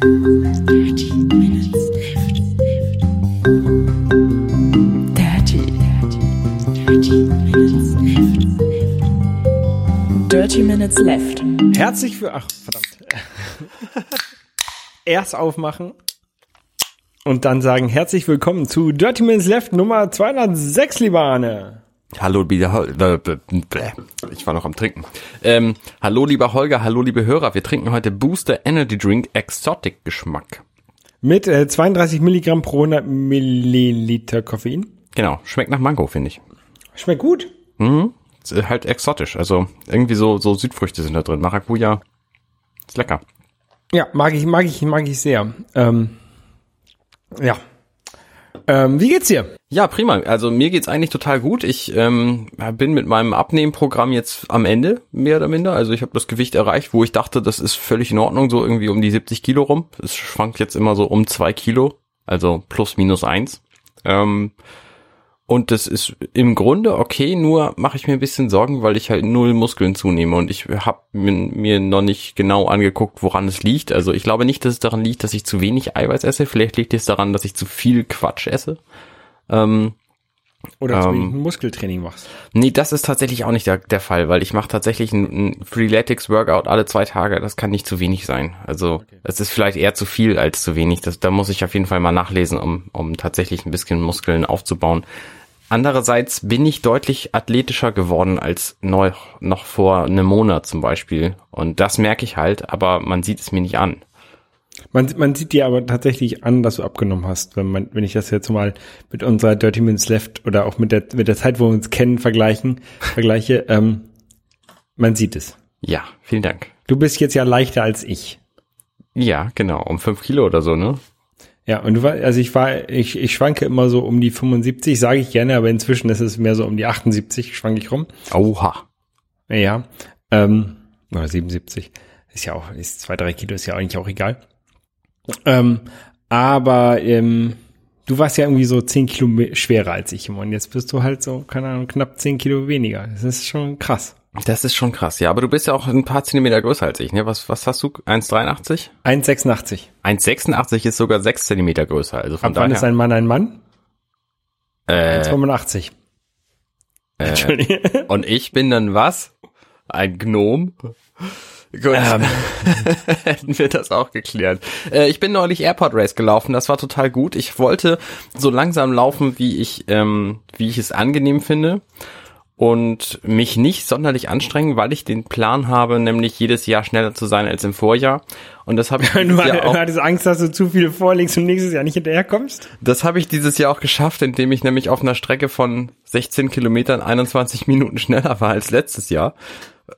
Dirty Minutes Left. Dirty, dirty, dirty Minutes Left. Dirty Minutes Left. Herzlich für. Ach, verdammt. Erst aufmachen und dann sagen herzlich willkommen zu Dirty Minutes Left Nummer 206, lieber Arne. Hallo, lieber ich war noch am Trinken. Ähm, hallo, lieber Holger, hallo, liebe Hörer. Wir trinken heute Booster Energy Drink Exotic Geschmack. Mit äh, 32 Milligramm pro 100 Milliliter Koffein. Genau, schmeckt nach Mango, finde ich. Schmeckt gut. Mhm. Ist halt exotisch, also irgendwie so, so Südfrüchte sind da drin. Maracuja. Ist lecker. Ja, mag ich, mag ich, mag ich sehr. Ähm, ja. Ähm, wie geht's dir? Ja, prima. Also mir geht's eigentlich total gut. Ich ähm, bin mit meinem Abnehmprogramm jetzt am Ende, mehr oder minder. Also ich habe das Gewicht erreicht, wo ich dachte, das ist völlig in Ordnung, so irgendwie um die 70 Kilo rum. Es schwankt jetzt immer so um zwei Kilo, also plus minus eins. Ähm, und das ist im Grunde okay, nur mache ich mir ein bisschen Sorgen, weil ich halt null Muskeln zunehme und ich habe mir noch nicht genau angeguckt, woran es liegt. Also ich glaube nicht, dass es daran liegt, dass ich zu wenig Eiweiß esse. Vielleicht liegt es daran, dass ich zu viel Quatsch esse. Ähm, Oder Ähm, ähm, ein Muskeltraining machst. nee, das ist tatsächlich auch nicht der, der Fall, weil ich mache tatsächlich ein, ein Freeletics Workout alle zwei Tage. Das kann nicht zu wenig sein. Also es ist vielleicht eher zu viel als zu wenig. Das, da muss ich auf jeden Fall mal nachlesen, um, um tatsächlich ein bisschen Muskeln aufzubauen. Andererseits bin ich deutlich athletischer geworden als noch, noch vor einem Monat zum Beispiel. Und das merke ich halt, aber man sieht es mir nicht an. Man, man sieht dir aber tatsächlich an, dass du abgenommen hast, wenn man, wenn ich das jetzt mal mit unserer Dirty Minutes Left oder auch mit der, mit der Zeit, wo wir uns kennen, vergleichen, vergleiche, ähm, man sieht es. Ja, vielen Dank. Du bist jetzt ja leichter als ich. Ja, genau, um fünf Kilo oder so, ne? Ja, und du war, also ich war, ich, ich schwanke immer so um die 75, sage ich gerne, aber inzwischen ist es mehr so um die 78, schwanke ich rum. Oha. Ja, ähm, oder 77. Ist ja auch, ist zwei, drei Kilo, ist ja eigentlich auch egal. Ähm, aber ähm, du warst ja irgendwie so 10 Kilo schwerer als ich immer und jetzt bist du halt so, keine Ahnung, knapp 10 Kilo weniger. Das ist schon krass. Das ist schon krass, ja. Aber du bist ja auch ein paar Zentimeter größer als ich, ne? Was, was hast du? 1,83? 1,86. 1,86 ist sogar sechs Zentimeter größer. Also von Ab wann ist daher. ein Mann ein Mann? Äh, 1,85. Entschuldigung. und ich bin dann was? Ein Gnom? Gut, Ähm. hätten wir das auch geklärt. Äh, ich bin neulich Airport Race gelaufen, das war total gut. Ich wollte so langsam laufen, wie ich, ähm, wie ich es angenehm finde und mich nicht sonderlich anstrengen, weil ich den Plan habe, nämlich jedes Jahr schneller zu sein als im Vorjahr. Und das habe ich Du dieses Jahr auch, hattest Angst, dass du zu viel vorlegst und nächstes Jahr nicht hinterherkommst? das habe ich dieses Jahr auch geschafft, indem ich nämlich auf einer Strecke von 16 Kilometern 21 Minuten schneller war als letztes Jahr.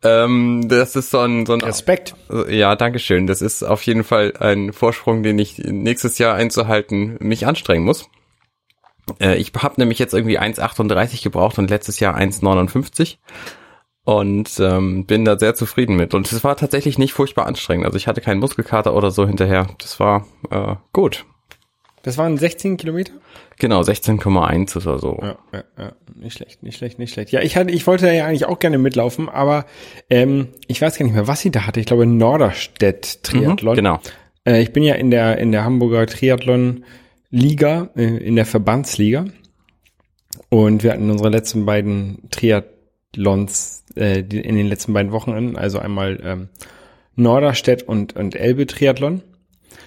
Ähm, das ist so ein, so ein Respekt. ja, danke schön. Das ist auf jeden Fall ein Vorsprung, den ich nächstes Jahr einzuhalten mich anstrengen muss. Äh, ich habe nämlich jetzt irgendwie 1,38 gebraucht und letztes Jahr 1,59 und ähm, bin da sehr zufrieden mit. Und es war tatsächlich nicht furchtbar anstrengend. Also ich hatte keinen Muskelkater oder so hinterher. Das war äh, gut. Das waren 16 Kilometer? Genau, 16,1 oder so. Ja, ja, ja, nicht schlecht, nicht schlecht, nicht schlecht. Ja, ich hatte, ich wollte ja eigentlich auch gerne mitlaufen, aber ähm, ich weiß gar nicht mehr, was sie da hatte. Ich glaube Norderstedt Triathlon. Mhm, genau. Äh, ich bin ja in der in der Hamburger Triathlon Liga, äh, in der Verbandsliga, und wir hatten unsere letzten beiden Triathlons äh, die, in den letzten beiden Wochenenden, also einmal ähm, Norderstedt und und Elbe Triathlon.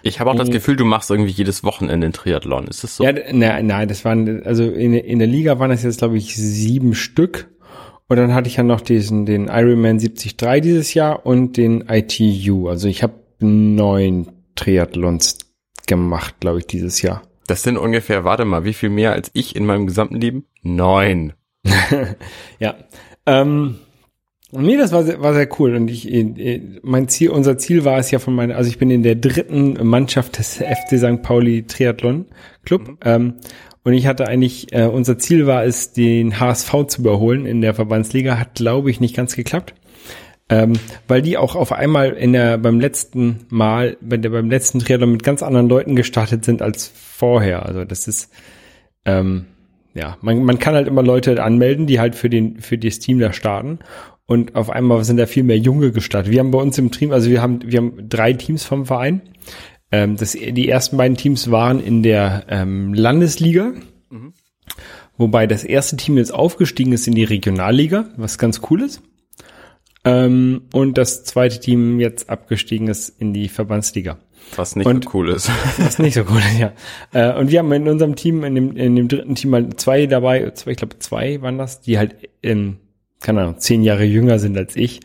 Ich habe auch das Gefühl, du machst irgendwie jedes Wochenende einen Triathlon. Ist das so? Ja, nein, nein, das waren, also in, in der Liga waren das jetzt, glaube ich, sieben Stück. Und dann hatte ich ja noch diesen, den Ironman 73 dieses Jahr und den ITU. Also ich habe neun Triathlons gemacht, glaube ich, dieses Jahr. Das sind ungefähr, warte mal, wie viel mehr als ich in meinem gesamten Leben? Neun. Ja. Ähm, nee, das war sehr, war sehr cool. Und ich, äh, mein Ziel, unser Ziel war es ja von meiner, also ich bin in der dritten Mannschaft des FC St. Pauli Triathlon Club. Ähm, und ich hatte eigentlich, äh, unser Ziel war es, den HSV zu überholen in der Verbandsliga. Hat, glaube ich, nicht ganz geklappt. Ähm, weil die auch auf einmal in der, beim letzten Mal, bei der, beim letzten Triathlon mit ganz anderen Leuten gestartet sind als vorher. Also das ist, ähm, ja, man, man kann halt immer Leute anmelden, die halt für den, für das Team da starten. Und auf einmal sind da viel mehr Junge gestartet. Wir haben bei uns im Team, also wir haben, wir haben drei Teams vom Verein. Ähm, das, die ersten beiden Teams waren in der ähm, Landesliga, wobei das erste Team jetzt aufgestiegen ist in die Regionalliga, was ganz cool ist. Ähm, und das zweite Team jetzt abgestiegen ist in die Verbandsliga. Was nicht Und- so cool ist. Ist nicht so cool, ja. Äh, und wir haben in unserem Team, in dem, in dem dritten Team mal zwei dabei, zwei, ich glaube zwei waren das, die halt, ähm, keine Ahnung, zehn Jahre jünger sind als ich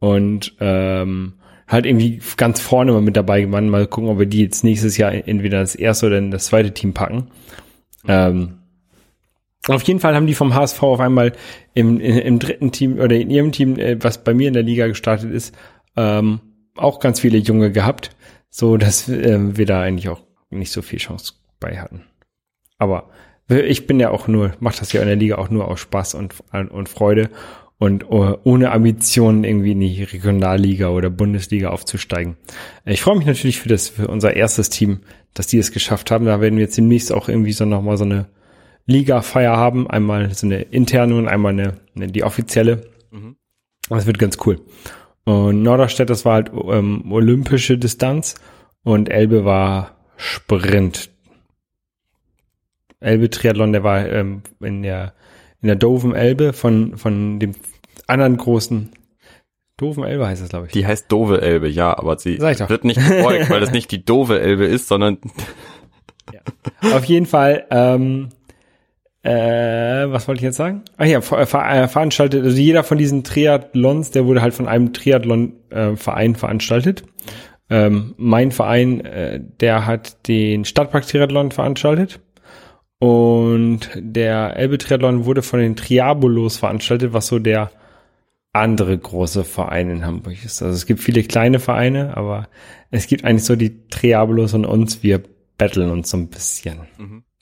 und ähm, halt irgendwie ganz vorne mal mit dabei waren. Mal gucken, ob wir die jetzt nächstes Jahr entweder das erste oder in das zweite Team packen. Ähm, auf jeden Fall haben die vom HSV auf einmal im, im, im dritten Team oder in ihrem Team, äh, was bei mir in der Liga gestartet ist, ähm, auch ganz viele Junge gehabt, so dass ähm, wir da eigentlich auch nicht so viel Chance bei hatten. Aber ich bin ja auch nur, mach das ja in der Liga auch nur aus Spaß und, und Freude und oh, ohne Ambitionen irgendwie in die Regionalliga oder Bundesliga aufzusteigen. Ich freue mich natürlich für das, für unser erstes Team, dass die es geschafft haben. Da werden wir jetzt demnächst auch irgendwie so nochmal so eine Liga-Feier haben. Einmal so eine interne und einmal eine, eine die offizielle. Das wird ganz cool. Und Norderstedt, das war halt ähm, olympische Distanz und Elbe war Sprint. Elbe Triathlon, der war ähm, in der in der Doven Elbe von von dem anderen großen Doven Elbe heißt das, glaube ich. Die heißt Dove Elbe, ja, aber sie wird nicht gebeugt, weil das nicht die Dove Elbe ist, sondern Auf jeden Fall, ähm, äh, was wollte ich jetzt sagen? Ach ja, ver ver äh, veranstaltet, also jeder von diesen Triathlons, der wurde halt von einem Triathlon-Verein veranstaltet. Ähm, mein Verein, äh, der hat den Stadtpark-Triathlon veranstaltet. Und der Elbe-Triathlon wurde von den Triabolos veranstaltet, was so der andere große Verein in Hamburg ist. Also es gibt viele kleine Vereine, aber es gibt eigentlich so die Triabolos und uns, wir battlen uns so ein bisschen.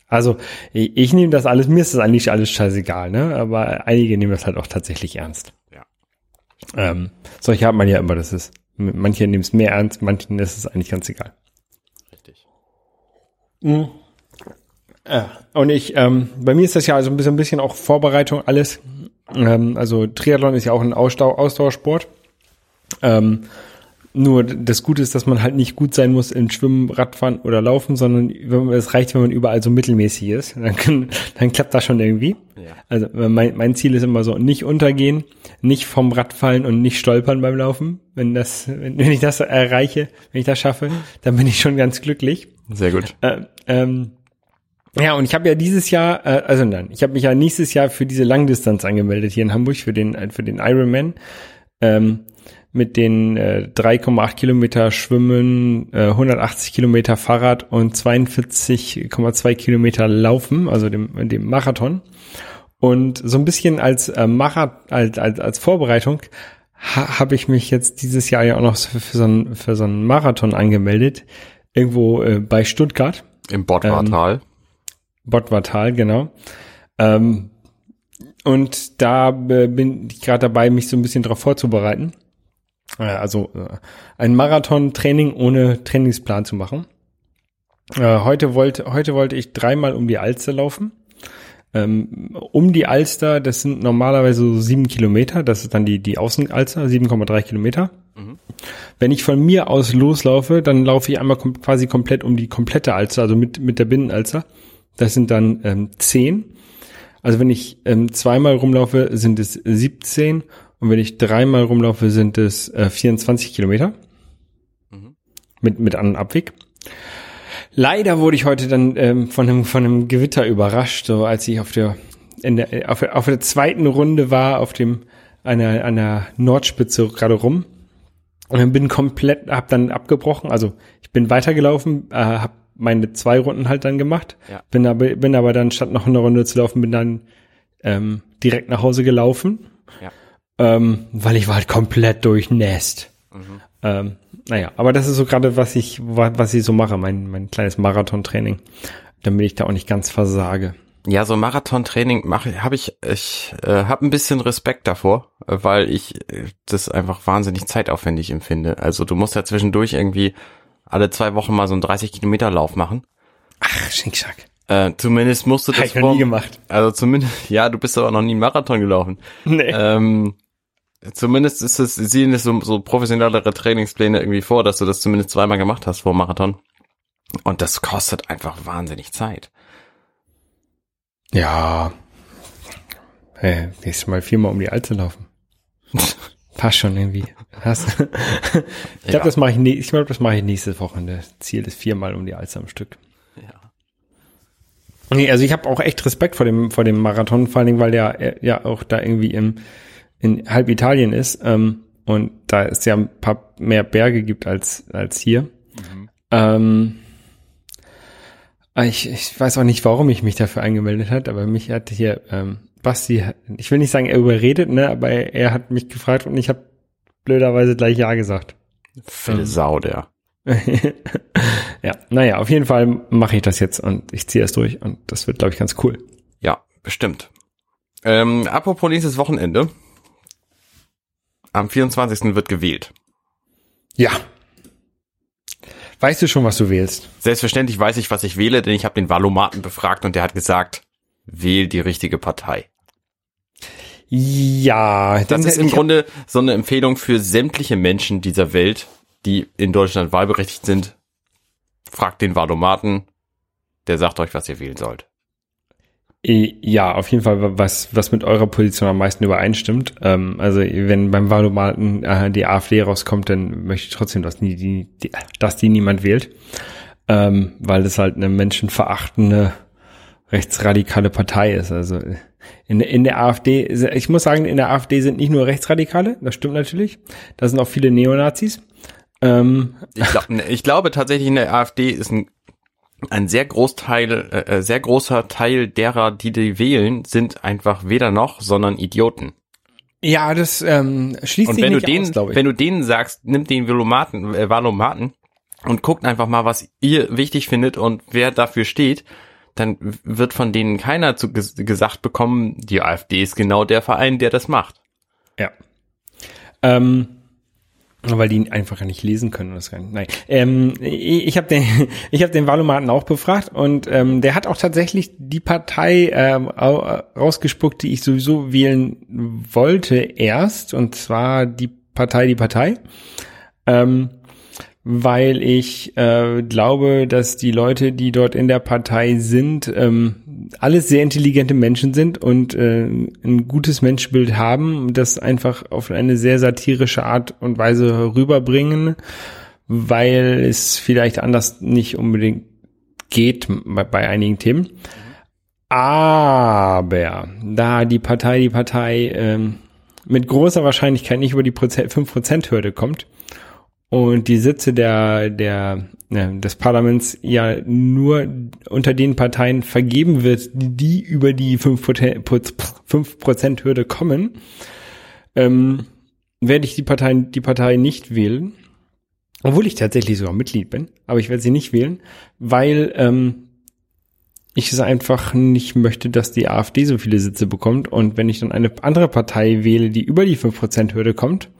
Also ich, ich nehme das alles, mir ist das eigentlich alles scheißegal, ne? Aber einige nehmen das halt auch tatsächlich ernst. Ja. Ähm, solche hat man ja immer, das ist, manche nehmen es mehr ernst, manchen ist es eigentlich ganz egal. richtig. Und ich, ähm, bei mir ist das ja also ein bisschen, ein bisschen auch Vorbereitung alles. Ähm, also Triathlon ist ja auch ein Ausdau Ausdauersport. Ähm, nur das Gute ist, dass man halt nicht gut sein muss in Schwimmen, Radfahren oder Laufen, sondern es reicht, wenn man überall so mittelmäßig ist. Dann, kann, dann klappt das schon irgendwie. Ja. Also mein, mein Ziel ist immer so, nicht untergehen, nicht vom Rad fallen und nicht stolpern beim Laufen. Wenn das, wenn, wenn ich das erreiche, wenn ich das schaffe, dann bin ich schon ganz glücklich. Sehr gut. Äh, ähm, ja, und ich habe ja dieses Jahr, äh, also nein, ich habe mich ja nächstes Jahr für diese Langdistanz angemeldet hier in Hamburg, für den, äh, für den Ironman. Ähm, mit den äh, 3,8 Kilometer Schwimmen, äh, 180 Kilometer Fahrrad und 42,2 Kilometer Laufen, also dem, dem Marathon. Und so ein bisschen als äh, Macher, als, als, als Vorbereitung ha, habe ich mich jetzt dieses Jahr ja auch noch für, für, so, einen, für so einen Marathon angemeldet, irgendwo äh, bei Stuttgart. Im Bordwartal. Bottwartal, genau. Ähm, und da äh, bin ich gerade dabei, mich so ein bisschen darauf vorzubereiten. Äh, also äh, ein Marathon-Training ohne Trainingsplan zu machen. Äh, heute wollte heute wollte ich dreimal um die Alster laufen. Ähm, um die Alster, das sind normalerweise so sieben Kilometer. Das ist dann die die Außenalster, 7,3 Kilometer. Wenn ich von mir aus loslaufe, dann laufe ich einmal kom quasi komplett um die komplette Alster, also mit, mit der Binnenalster. Das sind dann ähm, 10. Also wenn ich ähm, zweimal rumlaufe, sind es 17. Und wenn ich dreimal rumlaufe, sind es äh, 24 Kilometer. Mit, mit An- und Abweg. Leider wurde ich heute dann ähm, von, einem, von einem Gewitter überrascht, so als ich auf der, in der, auf, der- auf der zweiten Runde war, auf dem, an der, an der Nordspitze gerade rum. Und bin komplett, hab dann abgebrochen. Also ich bin weitergelaufen, äh, hab meine zwei Runden halt dann gemacht. Ja. Bin aber, bin aber dann statt noch eine Runde zu laufen, bin dann ähm, direkt nach Hause gelaufen. Ja. Ähm, weil ich war halt komplett durchnässt. Ähm, naja, aber das ist so gerade, was ich, wa- was ich so mache, mein, mein kleines Marathontraining, damit ich da auch nicht ganz versage. Ja, so Marathontraining mache habe ich ich äh, habe ein bisschen Respekt davor, äh, weil ich äh, das einfach wahnsinnig zeitaufwendig empfinde. Also du musst ja zwischendurch irgendwie alle zwei Wochen mal so einen 30 Kilometer Lauf machen. Ach, Schickschack. Äh, zumindest musst du Hab das ich noch nie gemacht. Also zumindest, ja, du bist aber noch nie einen Marathon gelaufen. Nee. Ähm, zumindest ist es, sehen es so, so professionellere Trainingspläne irgendwie vor, dass du das zumindest zweimal gemacht hast vor dem Marathon. Und das kostet einfach wahnsinnig Zeit. Ja. Hey, nächstes Mal viermal um die Alze laufen. Passt schon irgendwie. Hast, ich glaube, Ja. das mache ich, ne ich glaube, das mache ich nächstes Wochenende. Ziel ist viermal um die Alze am Stück. Ja. Nee, also ich habe auch echt Respekt vor dem, vor dem Marathon, vor allen Dingen, weil der äh, ja auch da irgendwie im, in halb Italien ist, ähm, und da es ja ein paar mehr Berge gibt als, als hier. Ähm, ich, ich weiß auch nicht, warum ich mich dafür angemeldet hat, aber mich hat hier ähm, Basti, ich will nicht sagen, er überredet, ne, aber er, er hat mich gefragt und ich habe blöderweise gleich Ja gesagt. Phil Sau, der. ja, naja, auf jeden Fall mache ich das jetzt und ich ziehe es durch und das wird, glaube ich, ganz cool. Ja, bestimmt. Ähm, apropos nächstes Wochenende. Am 24. wird gewählt. Ja. Weißt du schon, was du wählst? Selbstverständlich weiß ich, was ich wähle, denn ich habe den Valomaten befragt und der hat gesagt, wähl die richtige Partei. Ja, Das ist im Grunde so eine Empfehlung für sämtliche Menschen dieser Welt, die in Deutschland wahlberechtigt sind. Fragt den Valomaten, der sagt euch, was ihr wählen sollt. Ja, auf jeden Fall, was, was mit eurer Position am meisten übereinstimmt. Ähm, also, wenn beim Wahlomaten äh, die AfD rauskommt, dann möchte ich trotzdem, dass die, die, die, dass die niemand wählt. Ähm, weil das halt eine menschenverachtende, rechtsradikale Partei ist. Also, in, in der AfD, ich muss sagen, in der AfD sind nicht nur Rechtsradikale, das stimmt natürlich. Da sind auch viele Neonazis. Ähm, Ich, glaub, ich glaube tatsächlich in der AfD ist ein, ein sehr Großteil, äh, sehr großer Teil derer, die die wählen, sind einfach weder noch, sondern Idioten. ja, das ähm, schließt Und sich wenn du nicht denen, aus, glaube ich. wenn du denen sagst, nimm den Valomaten, äh, Valomaten und guckt einfach mal, was ihr wichtig findet und wer dafür steht, dann wird von denen keiner zu ges gesagt bekommen, die AfD ist genau der Verein, der das macht. Ja. Ähm, weil die einfach nicht lesen können. Das kann, nein. Ähm, ich habe den, ich habe den Wahlomaten auch befragt und ähm, der hat auch tatsächlich die Partei ähm, au- rausgespuckt, die ich sowieso wählen wollte erst, und zwar die Partei, die Partei. Ähm, weil ich äh, glaube, dass die Leute, die dort in der Partei sind, ähm, alles sehr intelligente Menschen sind und äh, ein gutes Menschenbild haben, das einfach auf eine sehr satirische Art und Weise rüberbringen, weil es vielleicht anders nicht unbedingt geht bei, bei einigen Themen. Aber da die Partei, die Partei ähm, mit großer Wahrscheinlichkeit nicht über die Proze- 5%-Hürde kommt, und die Sitze der, der, ne, des Parlaments ja nur unter den Parteien vergeben wird, die, über die 5%-Hürde kommen, ähm, werde ich die Partei, die Partei nicht wählen. Obwohl ich tatsächlich sogar Mitglied bin, aber ich werde sie nicht wählen, weil ähm, ich es einfach nicht möchte, dass die AfD so viele Sitze bekommt. Und wenn ich dann eine andere Partei wähle, die über die 5%-Hürde kommt,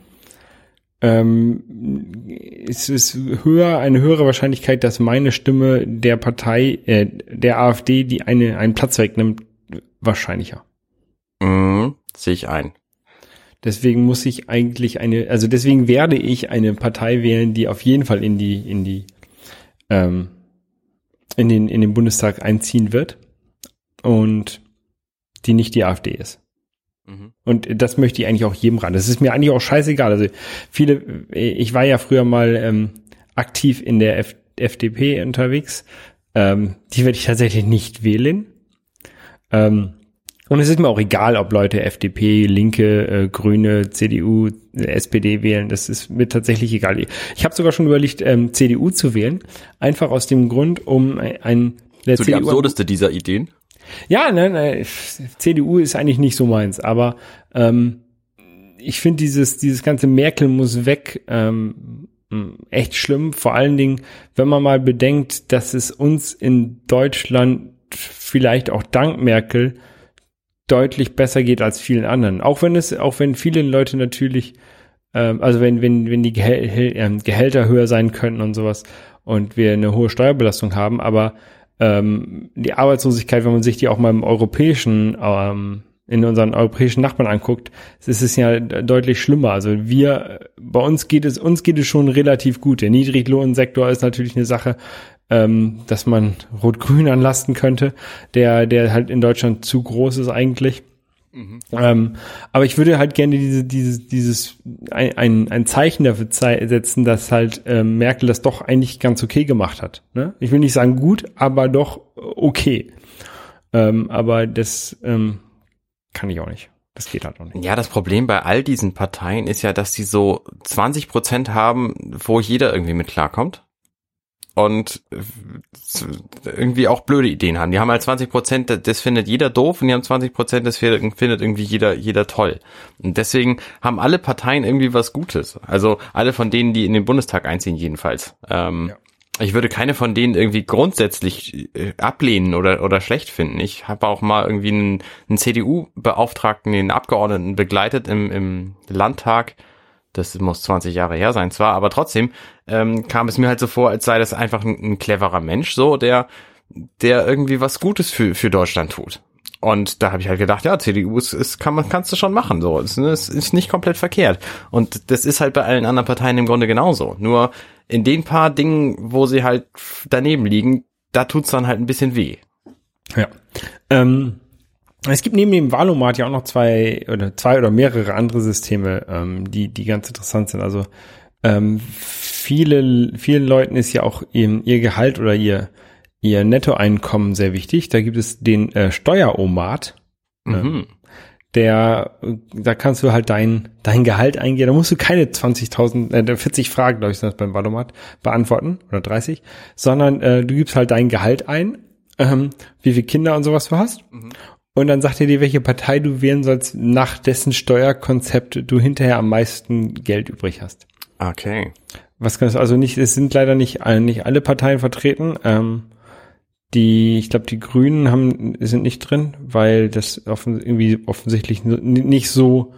ähm, es ist höher, eine höhere Wahrscheinlichkeit, dass meine Stimme der Partei, äh, der AfD, die eine, einen Platz wegnimmt, wahrscheinlicher. Mhm, sehe ich ein. Deswegen muss ich eigentlich eine, also deswegen werde ich eine Partei wählen, die auf jeden Fall in die, in die, ähm, in den, in den Bundestag einziehen wird und die nicht die AfD ist. Mhm. Und das möchte ich eigentlich auch jedem ran. Das ist mir eigentlich auch scheißegal. Also viele, ich war ja früher mal ähm, aktiv in der F FDP unterwegs. Ähm, die werde ich tatsächlich nicht wählen. Ähm, und es ist mir auch egal, ob Leute FDP, Linke, äh, Grüne, CDU, SPD wählen. Das ist mir tatsächlich egal. Ich habe sogar schon überlegt, ähm, CDU zu wählen. Einfach aus dem Grund, um ein, ein der So die absurdeste dieser Ideen. Ja, ne, ne, CDU ist eigentlich nicht so meins, aber ähm, ich finde dieses, dieses ganze Merkel muss weg ähm, echt schlimm. Vor allen Dingen, wenn man mal bedenkt, dass es uns in Deutschland vielleicht auch dank Merkel deutlich besser geht als vielen anderen. Auch wenn es, auch wenn viele Leute natürlich, ähm, also wenn, wenn, wenn die Gehäl ähm, Gehälter höher sein könnten und sowas und wir eine hohe Steuerbelastung haben, aber ähm, die Arbeitslosigkeit, wenn man sich die auch mal im europäischen ähm, in unseren europäischen Nachbarn anguckt, ist es ja deutlich schlimmer. Also wir, bei uns geht es, uns geht es schon relativ gut. Der Niedriglohnsektor ist natürlich eine Sache, ähm, dass man Rot-Grün anlasten könnte, der, der halt in Deutschland zu groß ist eigentlich. Mhm. Ähm, aber ich würde halt gerne diese, dieses, dieses ein, ein Zeichen dafür setzen, dass halt ähm, Merkel das doch eigentlich ganz okay gemacht hat. Ne? Ich will nicht sagen gut, aber doch okay. Ähm, aber das ähm, kann ich auch nicht. Das geht halt noch nicht. Ja, das Problem bei all diesen Parteien ist ja, dass sie so 20 Prozent haben, wo jeder irgendwie mit klarkommt und irgendwie auch blöde Ideen haben. Die haben halt 20 Prozent, das findet jeder doof und die haben 20 Prozent, das findet irgendwie jeder, jeder toll. Und deswegen haben alle Parteien irgendwie was Gutes. Also alle von denen, die in den Bundestag einziehen jedenfalls. Ähm, ja. Ich würde keine von denen irgendwie grundsätzlich äh, ablehnen oder, oder schlecht finden. Ich habe auch mal irgendwie einen, einen CDU-Beauftragten, den Abgeordneten begleitet im, im Landtag, das muss 20 Jahre her sein zwar, aber trotzdem ähm, kam es mir halt so vor, als sei das einfach ein, ein cleverer Mensch, so der, der irgendwie was Gutes für, für Deutschland tut. Und da habe ich halt gedacht, ja, CDU ist, ist kann man kannst du schon machen, so es ist, ist nicht komplett verkehrt. Und das ist halt bei allen anderen Parteien im Grunde genauso. Nur in den paar Dingen, wo sie halt daneben liegen, da tut's dann halt ein bisschen weh. Ja. Ähm, es gibt neben dem Valomat ja auch noch zwei oder zwei oder mehrere andere Systeme, ähm, die, die ganz interessant sind. Also ähm, viele, vielen Leuten ist ja auch ihr, ihr Gehalt oder ihr, ihr Nettoeinkommen sehr wichtig. Da gibt es den äh, Steueromat. Ne? Mhm. Der, da kannst du halt dein, dein Gehalt eingehen. Da musst du keine 20.000, äh, 40 Fragen, glaube ich, sind das beim Valomat, beantworten oder 30, sondern äh, du gibst halt dein Gehalt ein, ähm, wie viele Kinder und sowas du hast. Mhm. Und dann sagt er dir, welche Partei du wählen sollst, nach dessen Steuerkonzept du hinterher am meisten Geld übrig hast. Okay. Was kannst du also nicht, es sind leider nicht, nicht alle Parteien vertreten. Ähm, die, ich glaube, die Grünen haben, sind nicht drin, weil das offen, irgendwie offensichtlich nicht so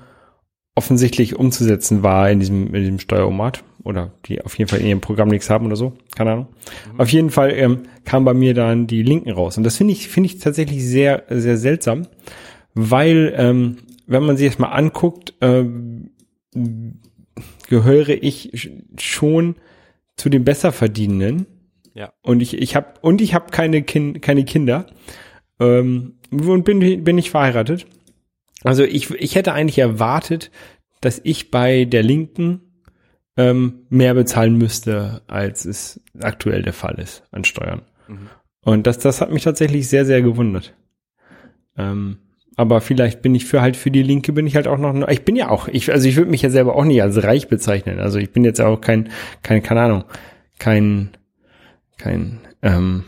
offensichtlich umzusetzen war in diesem, in diesem Steueromat oder die auf jeden Fall in ihrem Programm nichts haben oder so, keine Ahnung. Mhm. Auf jeden Fall ähm, kam bei mir dann die Linken raus und das finde ich finde ich tatsächlich sehr sehr seltsam, weil ähm, wenn man sich das mal anguckt, ähm, gehöre ich schon zu den Besserverdienenden. Ja. Und ich ich habe und ich habe keine kind, keine Kinder ähm, und bin bin ich verheiratet. Also ich ich hätte eigentlich erwartet, dass ich bei der Linken ähm, mehr bezahlen müsste, als es aktuell der Fall ist an Steuern. Mhm. Und das, das hat mich tatsächlich sehr, sehr gewundert. Ähm, aber vielleicht bin ich für halt für die Linke bin ich halt auch noch, ich bin ja auch, ich, also ich würde mich ja selber auch nicht als reich bezeichnen. Also ich bin jetzt auch kein, kein, keine Ahnung, kein, kein, ähm,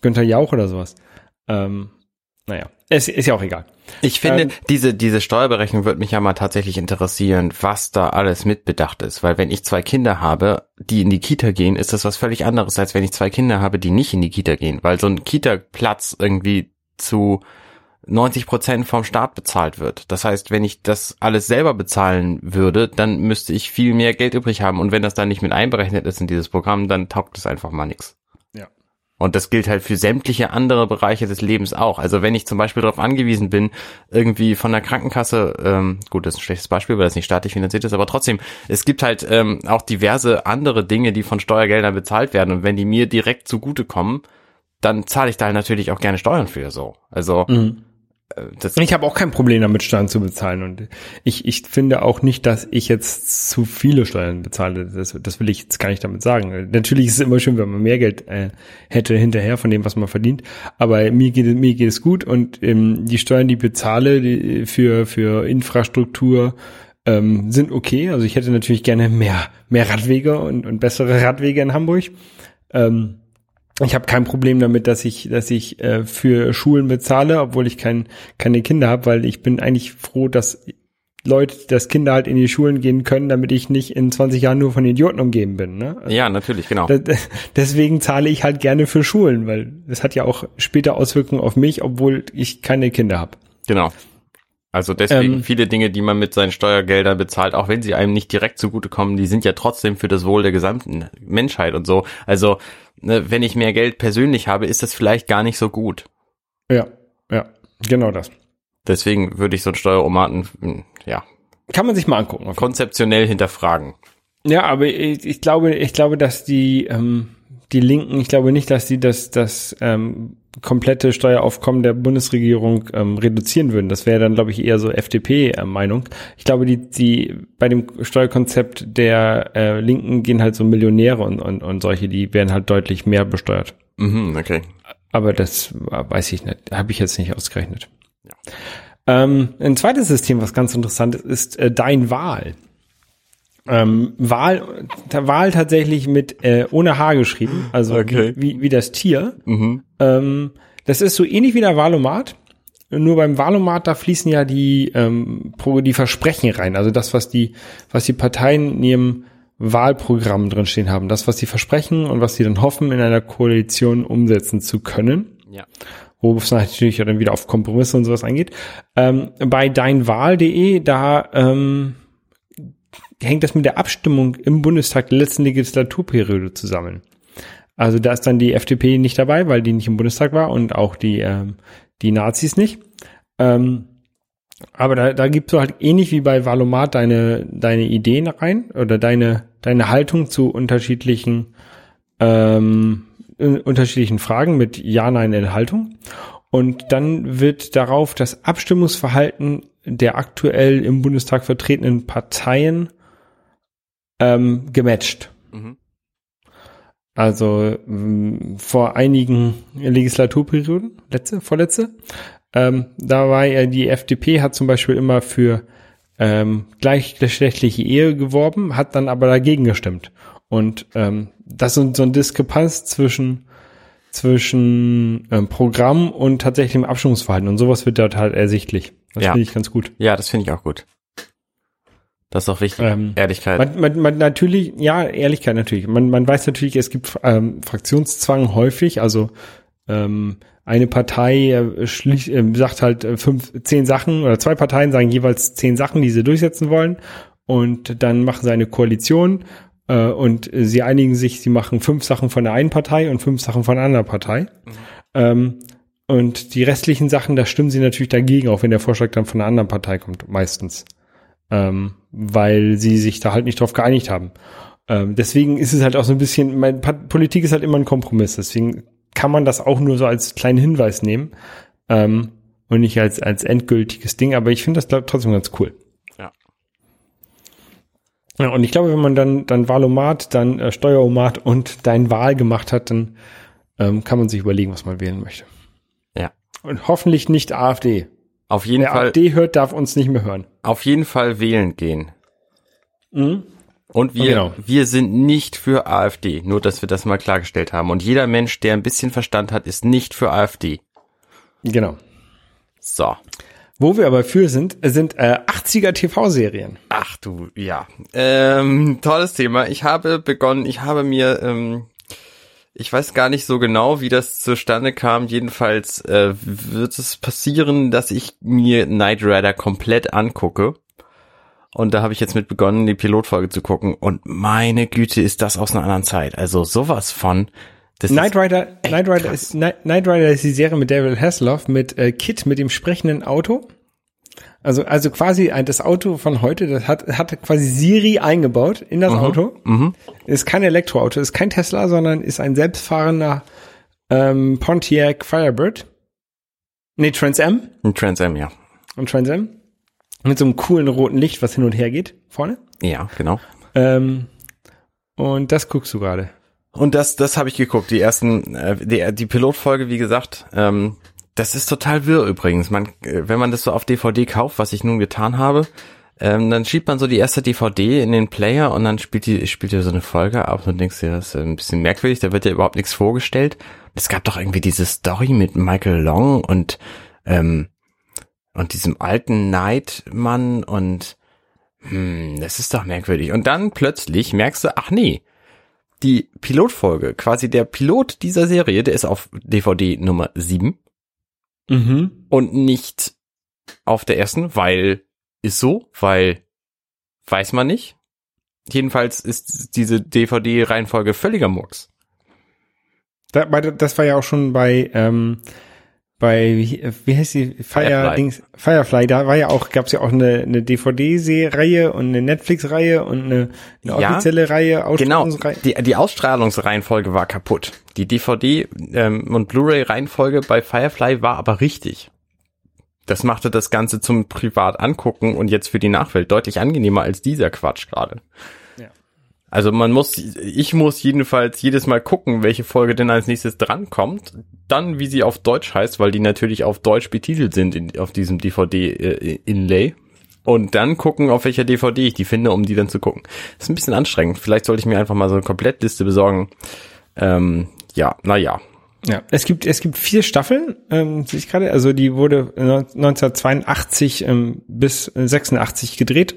Günther Jauch oder sowas. Ähm, naja, es ist ja auch egal. Ich finde, ähm, diese, diese Steuerberechnung wird mich ja mal tatsächlich interessieren, was da alles mitbedacht ist. Weil wenn ich zwei Kinder habe, die in die Kita gehen, ist das was völlig anderes, als wenn ich zwei Kinder habe, die nicht in die Kita gehen. Weil so ein Kita-Platz irgendwie zu 90 Prozent vom Staat bezahlt wird. Das heißt, wenn ich das alles selber bezahlen würde, dann müsste ich viel mehr Geld übrig haben. Und wenn das dann nicht mit einberechnet ist in dieses Programm, dann taugt es einfach mal nichts. Und das gilt halt für sämtliche andere Bereiche des Lebens auch. Also wenn ich zum Beispiel darauf angewiesen bin, irgendwie von der Krankenkasse, ähm, gut, das ist ein schlechtes Beispiel, weil das nicht staatlich finanziert ist, aber trotzdem, es gibt halt ähm, auch diverse andere Dinge, die von Steuergeldern bezahlt werden. Und wenn die mir direkt zugutekommen, dann zahle ich da halt natürlich auch gerne Steuern für so. Also mhm. Das ich habe auch kein Problem damit, Steuern zu bezahlen. Und ich, ich finde auch nicht, dass ich jetzt zu viele Steuern bezahle. Das, das will ich jetzt gar nicht damit sagen. Natürlich ist es immer schön, wenn man mehr Geld äh, hätte hinterher von dem, was man verdient. Aber mir geht, mir geht es gut und ähm, die Steuern, die ich bezahle die für, für Infrastruktur, ähm, sind okay. Also ich hätte natürlich gerne mehr, mehr Radwege und, und bessere Radwege in Hamburg. Ähm, ich habe kein Problem damit, dass ich, dass ich äh, für Schulen bezahle, obwohl ich kein, keine Kinder habe, weil ich bin eigentlich froh, dass Leute, dass Kinder halt in die Schulen gehen können, damit ich nicht in 20 Jahren nur von Idioten umgeben bin. Ne? Also ja, natürlich, genau. deswegen zahle ich halt gerne für Schulen, weil das hat ja auch später Auswirkungen auf mich, obwohl ich keine Kinder habe. Genau. Also deswegen ähm, viele Dinge, die man mit seinen Steuergeldern bezahlt, auch wenn sie einem nicht direkt zugutekommen, die sind ja trotzdem für das Wohl der gesamten Menschheit und so. Also ne, wenn ich mehr Geld persönlich habe, ist das vielleicht gar nicht so gut. Ja, ja, genau das. Deswegen würde ich so einen Steueromaten, hm, ja, Kann man sich mal angucken. konzeptionell hinterfragen. Ja, aber ich, ich glaube, ich glaube, dass die ähm, die Linken, ich glaube nicht, dass sie das das ähm, komplette Steueraufkommen der Bundesregierung ähm, reduzieren würden. Das wäre dann, glaube ich, eher so FDP-Meinung. Ich glaube, die die bei dem Steuerkonzept der äh, Linken gehen halt so Millionäre und, und und solche, die werden halt deutlich mehr besteuert. Mhm, okay. Aber das weiß ich nicht, habe ich jetzt nicht ausgerechnet. Ähm, ein zweites System, was ganz interessant ist, ist äh, Dein Wahl. Ähm, Wahl, Wahl tatsächlich mit äh, ohne H geschrieben, also Okay. wie, wie das Tier. Mhm. Ähm, das ist so ähnlich wie der Wahlomat. Nur beim Wahlomat, da fließen ja die, ähm, die Versprechen rein. Also das, was die, was die Parteien in ihrem Wahlprogramm drinstehen haben. Das, was sie versprechen und was sie dann hoffen, in einer Koalition umsetzen zu können Ja. wo es natürlich dann wieder auf Kompromisse und sowas eingeht. Ähm, bei deinwahl.de, da ähm, hängt das mit der Abstimmung im Bundestag der letzten Legislaturperiode zusammen. Also da ist dann die FDP nicht dabei, weil die nicht im Bundestag war und auch die, ähm, die Nazis nicht. Ähm, aber da, da gibst du halt ähnlich wie bei Valomat deine, deine Ideen rein oder deine, deine Haltung zu unterschiedlichen ähm, unterschiedlichen Fragen mit Ja, Nein Enthaltung. Und dann wird darauf das Abstimmungsverhalten der aktuell im Bundestag vertretenen Parteien ähm, gematcht. Mhm. Also mh, vor einigen Legislaturperioden, letzte, vorletzte, ähm, da war ja die FDP hat zum Beispiel immer für ähm, gleichgeschlechtliche Ehe geworben, hat dann aber dagegen gestimmt. Und ähm, das ist so eine Diskrepanz zwischen zwischen ähm, Programm und tatsächlichem Abstimmungsverhalten. Und sowas wird dort halt ersichtlich. Das Ja. finde ich ganz gut. Ja, das finde ich auch gut. Das ist auch wichtig. Ähm, Ehrlichkeit. Man, man, man natürlich, ja, Ehrlichkeit natürlich. Man, man weiß natürlich, es gibt ähm, Fraktionszwang häufig. Also ähm, eine Partei äh, schlicht, äh, sagt halt äh, fünf, zehn Sachen oder zwei Parteien sagen jeweils zehn Sachen, die sie durchsetzen wollen. Und dann machen sie eine Koalition äh, und sie einigen sich, sie machen fünf Sachen von der einen Partei und fünf Sachen von einer anderen Partei. Ähm, und die restlichen Sachen, da stimmen sie natürlich dagegen, auch wenn der Vorschlag dann von einer anderen Partei kommt, meistens ähm, weil sie sich da halt nicht drauf geeinigt haben. Ähm, deswegen ist es halt auch so ein bisschen, mein, Politik ist halt immer ein Kompromiss, deswegen kann man das auch nur so als kleinen Hinweis nehmen ähm, und nicht als, als endgültiges Ding, aber ich finde das glaub, trotzdem ganz cool. Ja. Ja, und ich glaube, wenn man dann, dann Wahlomat, dann äh, Steueromat und dein Wahl gemacht hat, dann ähm, kann man sich überlegen, was man wählen möchte. Ja. Und hoffentlich nicht AfD. Auf jeden Wer Fall, AfD hört, darf uns nicht mehr hören. auf jeden Fall wählen gehen. Mhm. Und wir, Genau. wir sind nicht für AfD. Nur, dass wir das mal klargestellt haben. Und jeder Mensch, der ein bisschen Verstand hat, ist nicht für AfD. Genau. So. Wo wir aber für sind, sind äh, 80er TV-Serien. Ach du, ja. Ähm, tolles Thema. Ich habe begonnen, ich habe mir, ähm, ich weiß gar nicht so genau, wie das zustande kam. Jedenfalls äh, wird es passieren, dass ich mir Knight Rider komplett angucke. Und da habe ich jetzt mit begonnen, die Pilotfolge zu gucken. Und meine Güte, ist das aus einer anderen Zeit. Also sowas von. Das Knight ist, Rider, Knight Rider krass. ist Knight, Knight Rider ist die Serie mit Daryl Hasselhoff mit äh, Kit mit dem sprechenden Auto. Also also quasi ein, das Auto von heute, das hat hat quasi Siri eingebaut in das Auto. mhm. Ist kein Elektroauto, ist kein Tesla, sondern ist ein selbstfahrender ähm, Pontiac Firebird. Nee, Trans Am. ein Trans Am, ja. Und Trans Am. Mit so einem coolen roten Licht, was hin und her geht, vorne. Ja, genau. Ähm, und das guckst du gerade. Und das, das habe ich geguckt. Die ersten, äh, die, die Pilotfolge, wie gesagt, ähm, das ist total wirr übrigens. Man, äh, wenn man das so auf DVD kauft, was ich nun getan habe, ähm, dann schiebt man so die erste DVD in den Player und dann spielt die, spielt ihr so eine Folge ab und denkst dir, das ist ein bisschen merkwürdig, da wird ja überhaupt nichts vorgestellt. Es gab doch irgendwie diese Story mit Michael Long und, ähm, und diesem alten Knight-Mann und hm, das ist doch merkwürdig. Und dann plötzlich merkst du, ach nee, die Pilotfolge, quasi der Pilot dieser Serie, der ist auf DVD Nummer 7 Mhm. und nicht auf der ersten, weil ist so, weil weiß man nicht. Jedenfalls ist diese DVD-Reihenfolge völliger Murks. Das war ja auch schon bei, ähm, bei, wie, heißt die, Fire, Firefly. Dings, Firefly, da war ja auch, gab's ja auch eine, eine DVD-Reihe und eine Netflix-Reihe und eine, eine Ja, offizielle Reihe, Genau, Ausstrahlungsreihe. die, die Ausstrahlungsreihenfolge war kaputt. Die DVD ähm, und Blu-ray-Reihenfolge bei Firefly war aber richtig. Das machte das Ganze zum privat angucken und jetzt für die Nachwelt deutlich angenehmer als dieser Quatsch gerade. Also man muss, ich muss jedenfalls jedes Mal gucken, welche Folge denn als nächstes drankommt. Dann, wie sie auf Deutsch heißt, weil die natürlich auf Deutsch betitelt sind in, auf diesem DVD-Inlay. Und dann gucken, auf welcher DVD ich die finde, um die dann zu gucken. Das ist ein bisschen anstrengend. Vielleicht sollte ich mir einfach mal so eine Komplettliste besorgen. Ähm, ja, naja. Ja, es gibt es gibt vier Staffeln, ähm, sehe ich gerade. Also die wurde 1982 ähm, bis 86 gedreht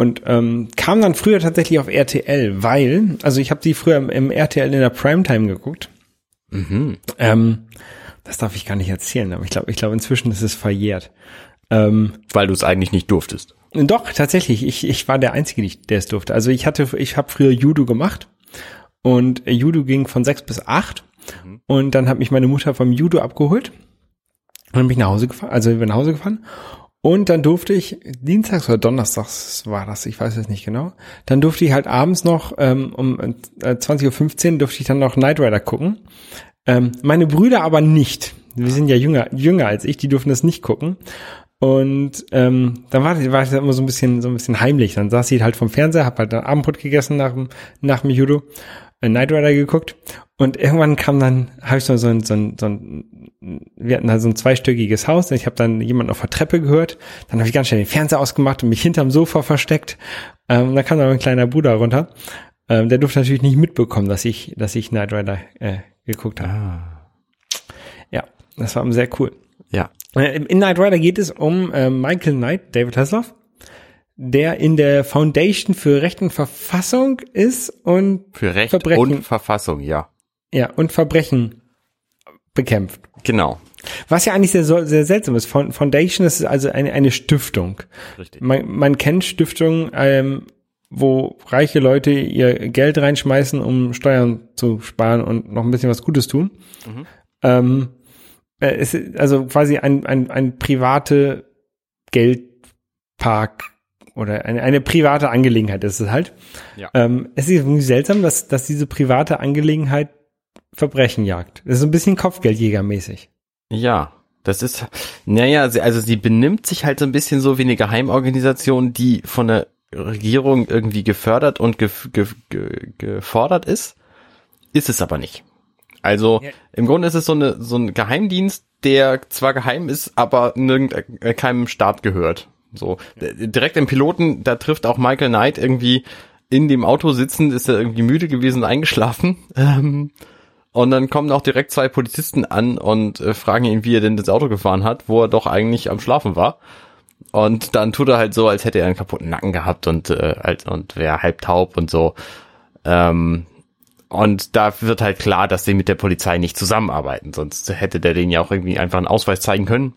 und ähm, kam dann früher tatsächlich auf RTL, weil also ich habe die früher im, im RTL in der Primetime geguckt. Mhm. Ähm, das darf ich gar nicht erzählen, aber ich glaube, ich glaube inzwischen ist es verjährt. Ähm, Weil du es eigentlich nicht durftest. doch, tatsächlich. Ich, ich war der Einzige, der es durfte. Also ich hatte, ich habe früher Judo gemacht und Judo ging von sechs bis acht und dann hat mich meine Mutter vom Judo abgeholt und dann bin ich nach Hause gefahren, also wir sind nach Hause gefahren und dann durfte ich dienstags oder donnerstags war das, ich weiß es nicht genau. Dann durfte ich halt abends noch ähm, um äh, 20:15 Uhr durfte ich dann noch Knight Rider gucken. Ähm, meine Brüder aber nicht. Wir sind ja jünger, jünger als ich, die durften das nicht gucken. Und ähm, dann war, war ich immer so ein bisschen so ein bisschen heimlich. Dann saß ich halt vom Fernseher, hab halt dann Abendbrot gegessen nach dem nach dem Judo, Knight Rider geguckt und irgendwann kam dann, habe ich so, so, ein, so, ein, so ein, wir hatten da so ein zweistöckiges Haus und ich habe dann jemanden auf der Treppe gehört. Dann habe ich ganz schnell den Fernseher ausgemacht und mich hinterm Sofa versteckt. Ähm, und dann kam da mein kleiner Bruder runter. Ähm, der durfte natürlich nicht mitbekommen, dass ich, dass ich Knight Rider äh, geguckt habe. Ah. Ja, das war sehr cool. Ja. Äh, In Knight Rider geht es um äh, Michael Knight, David Hasselhoff, der in der Foundation für Recht und Verfassung ist und Für Recht Verbrechen. und Verfassung, ja. ja und Verbrechen bekämpft. Genau. Was ja eigentlich sehr, sehr seltsam ist. Fo- Foundation ist also eine, eine Stiftung. Richtig. Man, man kennt Stiftungen, ähm, wo reiche Leute ihr Geld reinschmeißen, um Steuern zu sparen und noch ein bisschen was Gutes tun. Ähm, äh, es ist also quasi ein, ein, ein private Geldpark oder eine, eine private Angelegenheit ist es halt. Ja. Ähm, es ist irgendwie seltsam, dass, dass diese private Angelegenheit Verbrechen jagt. Das ist so ein bisschen Kopfgeldjägermäßig. Ja, das ist, naja, sie- also sie benimmt sich halt so ein bisschen so wie eine Geheimorganisation, die von der Regierung irgendwie gefördert und gef gef ge gefordert ist, ist es aber nicht. Also Ja. im Grunde ist es so eine so ein Geheimdienst, der zwar geheim ist, aber nirgend äh, keinem Staat gehört. So direkt im Piloten, da trifft auch Michael Knight irgendwie in dem Auto sitzend, ist er irgendwie müde gewesen, eingeschlafen. Ähm, und dann kommen auch direkt zwei Polizisten an und äh, fragen ihn, wie er denn das Auto gefahren hat, wo er doch eigentlich am Schlafen war. Und dann tut er halt so, als hätte er einen kaputten Nacken gehabt und äh, halt, und wäre halb taub und so. Ähm, und da wird halt klar, dass sie mit der Polizei nicht zusammenarbeiten, sonst hätte der denen ja auch irgendwie einfach einen Ausweis zeigen können.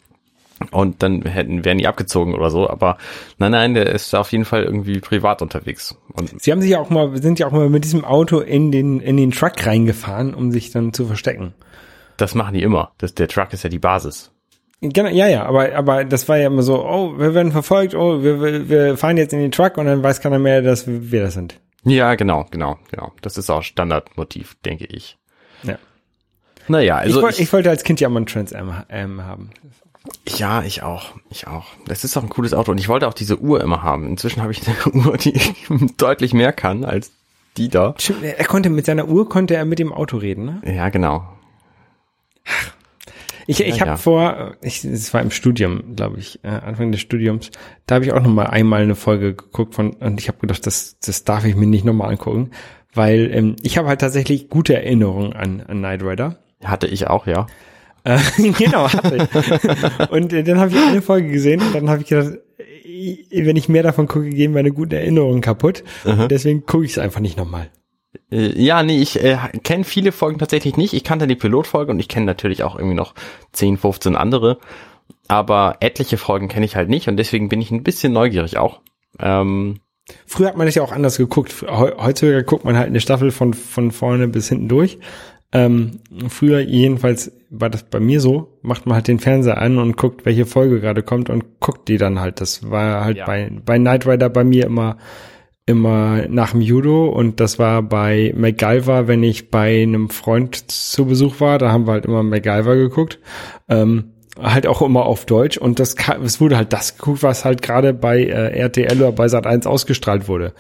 Und dann hätten, wären die abgezogen oder so. Aber nein, nein, der ist auf jeden Fall irgendwie privat unterwegs. Und Sie haben sich ja auch mal, sind ja auch mal mit diesem Auto in den, in den Truck reingefahren, um sich dann zu verstecken. das machen die immer. Das, der Truck ist ja die Basis. Genau, ja, ja, aber, aber das war ja immer so, oh, wir werden verfolgt, oh, wir, wir, fahren jetzt in den Truck und dann weiß keiner mehr, dass wir, das sind. Ja, genau, genau, genau. Das ist auch Standardmotiv, denke ich. Ja. Naja, also ich, ich, ich wollte als Kind ja mal einen Trans Am ähm, haben. Ja, ich auch, ich auch. Das ist auch ein cooles Auto und ich wollte auch diese Uhr immer haben. Inzwischen habe ich eine Uhr, die deutlich mehr kann als die da. Stimmt, er konnte mit seiner Uhr konnte er mit dem Auto reden, ne? Ja, genau. Ich, ich Ja, habe ja. vor, ich, es war im Studium, glaube ich, äh, Anfang des Studiums, da habe ich auch noch mal einmal eine Folge geguckt von und ich habe gedacht, das, das darf ich mir nicht nochmal angucken, weil ähm, ich habe halt tatsächlich gute Erinnerungen an, an Knight Rider. Hatte ich auch, ja. Äh, genau, ich. Und äh, dann habe ich eine Folge gesehen und dann habe ich gedacht, äh, wenn ich mehr davon gucke, gehen meine guten Erinnerungen kaputt. Und deswegen gucke ich es einfach nicht nochmal. Äh, Ja, nee, ich äh, kenne viele Folgen tatsächlich nicht. Ich kannte die Pilotfolge und ich kenne natürlich auch irgendwie noch 10, 15 andere. Aber etliche Folgen kenne ich halt nicht und deswegen bin ich ein bisschen neugierig auch. Ähm, Früher hat man das ja auch anders geguckt. Heu- Heutzutage guckt man halt eine Staffel von, von vorne bis hinten durch. Ähm, früher jedenfalls war das bei mir so, macht man halt den Fernseher an und guckt, welche Folge gerade kommt und guckt die dann halt. Das war halt Ja. bei, bei Knight Rider bei mir immer immer nach dem Judo und das war bei MacGyver, wenn ich bei einem Freund zu Besuch war, da haben wir halt immer MacGyver geguckt. Ähm, halt auch immer auf Deutsch und das es wurde halt das geguckt, was halt gerade bei äh, RTL oder bei Sat1 ausgestrahlt wurde.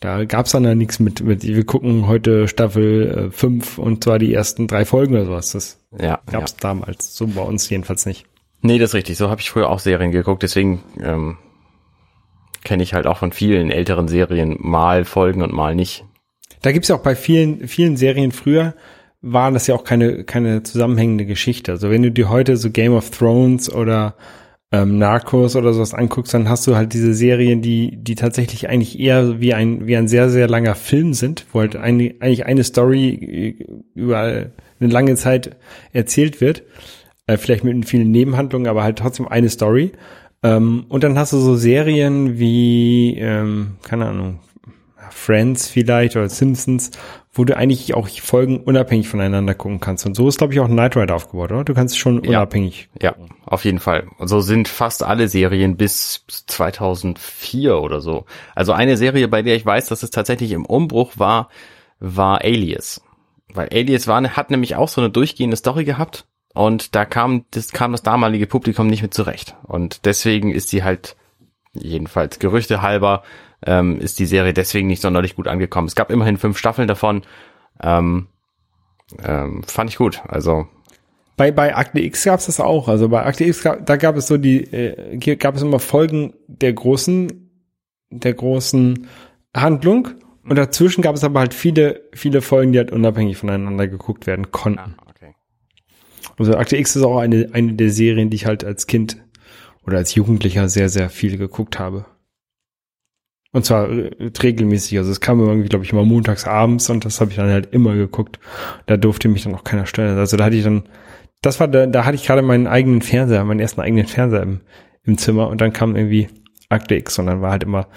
Da gab's dann ja nichts mit, mit, wir gucken heute Staffel 5 und zwar die ersten drei Folgen oder sowas. Das Ja. ja. gab's damals, so bei uns jedenfalls nicht. Nee, das ist richtig. So habe ich früher auch Serien geguckt. Deswegen ähm, kenne ich halt auch von vielen älteren Serien mal Folgen und mal nicht. Da gibt's ja auch bei vielen, vielen Serien früher, war das ja auch keine, keine zusammenhängende Geschichte. Also wenn du dir heute so Game of Thrones oder ähm, Narcos oder sowas anguckst, dann hast du halt diese Serien, die, die tatsächlich eigentlich eher wie ein, wie ein sehr, sehr langer Film sind, wo halt eine, eigentlich eine Story äh, über eine lange Zeit erzählt wird. Äh, vielleicht mit vielen Nebenhandlungen, aber halt trotzdem eine Story. Ähm, und dann hast du so Serien wie, ähm, keine Ahnung, Friends vielleicht oder Simpsons, wo du eigentlich auch Folgen unabhängig voneinander gucken kannst. Und so ist, glaube ich, auch Knight Rider aufgebaut, oder? Du kannst schon Ja. unabhängig. Ja, auf jeden Fall. Und so sind fast alle Serien bis 2004 oder so. Also eine Serie, bei der ich weiß, dass es tatsächlich im Umbruch war, war Alias. Weil Alias war, hat nämlich auch so eine durchgehende Story gehabt und da kam das, kam das damalige Publikum nicht mit zurecht. Und deswegen ist die halt, jedenfalls Gerüchte halber, ähm, ist die Serie deswegen nicht sonderlich gut angekommen. Es gab immerhin fünf Staffeln davon. Ähm, ähm, fand ich gut. Also Bei, bei Akte X gab es das auch. Also bei Akte X, gab- da gab es so die, äh, gab es immer Folgen der großen, der großen Handlung. Und dazwischen gab es aber halt viele, viele Folgen, die halt unabhängig voneinander geguckt werden konnten. okay. Also Akte X ist auch eine, eine der Serien, die ich halt als Kind oder als Jugendlicher sehr, sehr viel geguckt habe. Und zwar äh, regelmäßig. Also es kam irgendwie, glaube ich, immer montags abends und das habe ich dann halt immer geguckt. Da durfte mich dann auch keiner stellen. Also da hatte ich dann, das war da, da hatte ich gerade meinen eigenen Fernseher, meinen ersten eigenen Fernseher im, im Zimmer und dann kam irgendwie Akte X und dann war halt immer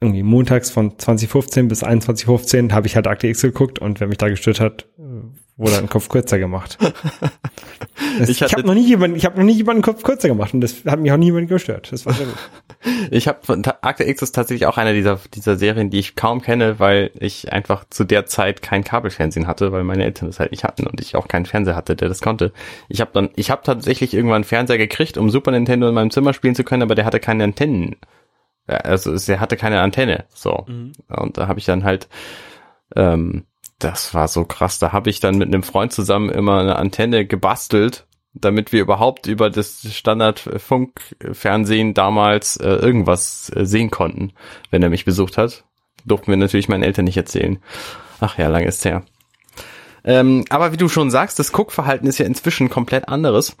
irgendwie montags von 2015 bis 2115 habe ich halt Akte X geguckt und wer mich da gestört hat, äh, wurde ein Kopf kürzer gemacht. Das, Ich ich habe noch nie jemanden, ich habe noch nie jemanden Kopf kürzer gemacht und das hat mich auch niemand gestört. Das war sehr gut. Ich habe von Akte X ist tatsächlich auch einer dieser dieser Serien, die ich kaum kenne, weil ich einfach zu der Zeit kein Kabelfernsehen hatte, weil meine Eltern das halt nicht hatten und ich auch keinen Fernseher hatte, der das konnte. Ich habe dann ich habe tatsächlich irgendwann einen Fernseher gekriegt, um Super Nintendo in meinem Zimmer spielen zu können, aber der hatte keine Antennen. Ja, Also der hatte keine Antenne, so. Und da habe ich dann halt ähm, das war so krass, da habe ich dann mit einem Freund zusammen immer eine Antenne gebastelt damit wir überhaupt über das Standard-Funkfernsehen damals äh, irgendwas äh, sehen konnten, wenn er mich besucht hat. Durften wir natürlich meinen Eltern nicht erzählen. Ach ja, lange ist her. Ähm, aber wie du schon sagst, das Guckverhalten ist ja inzwischen komplett anderes.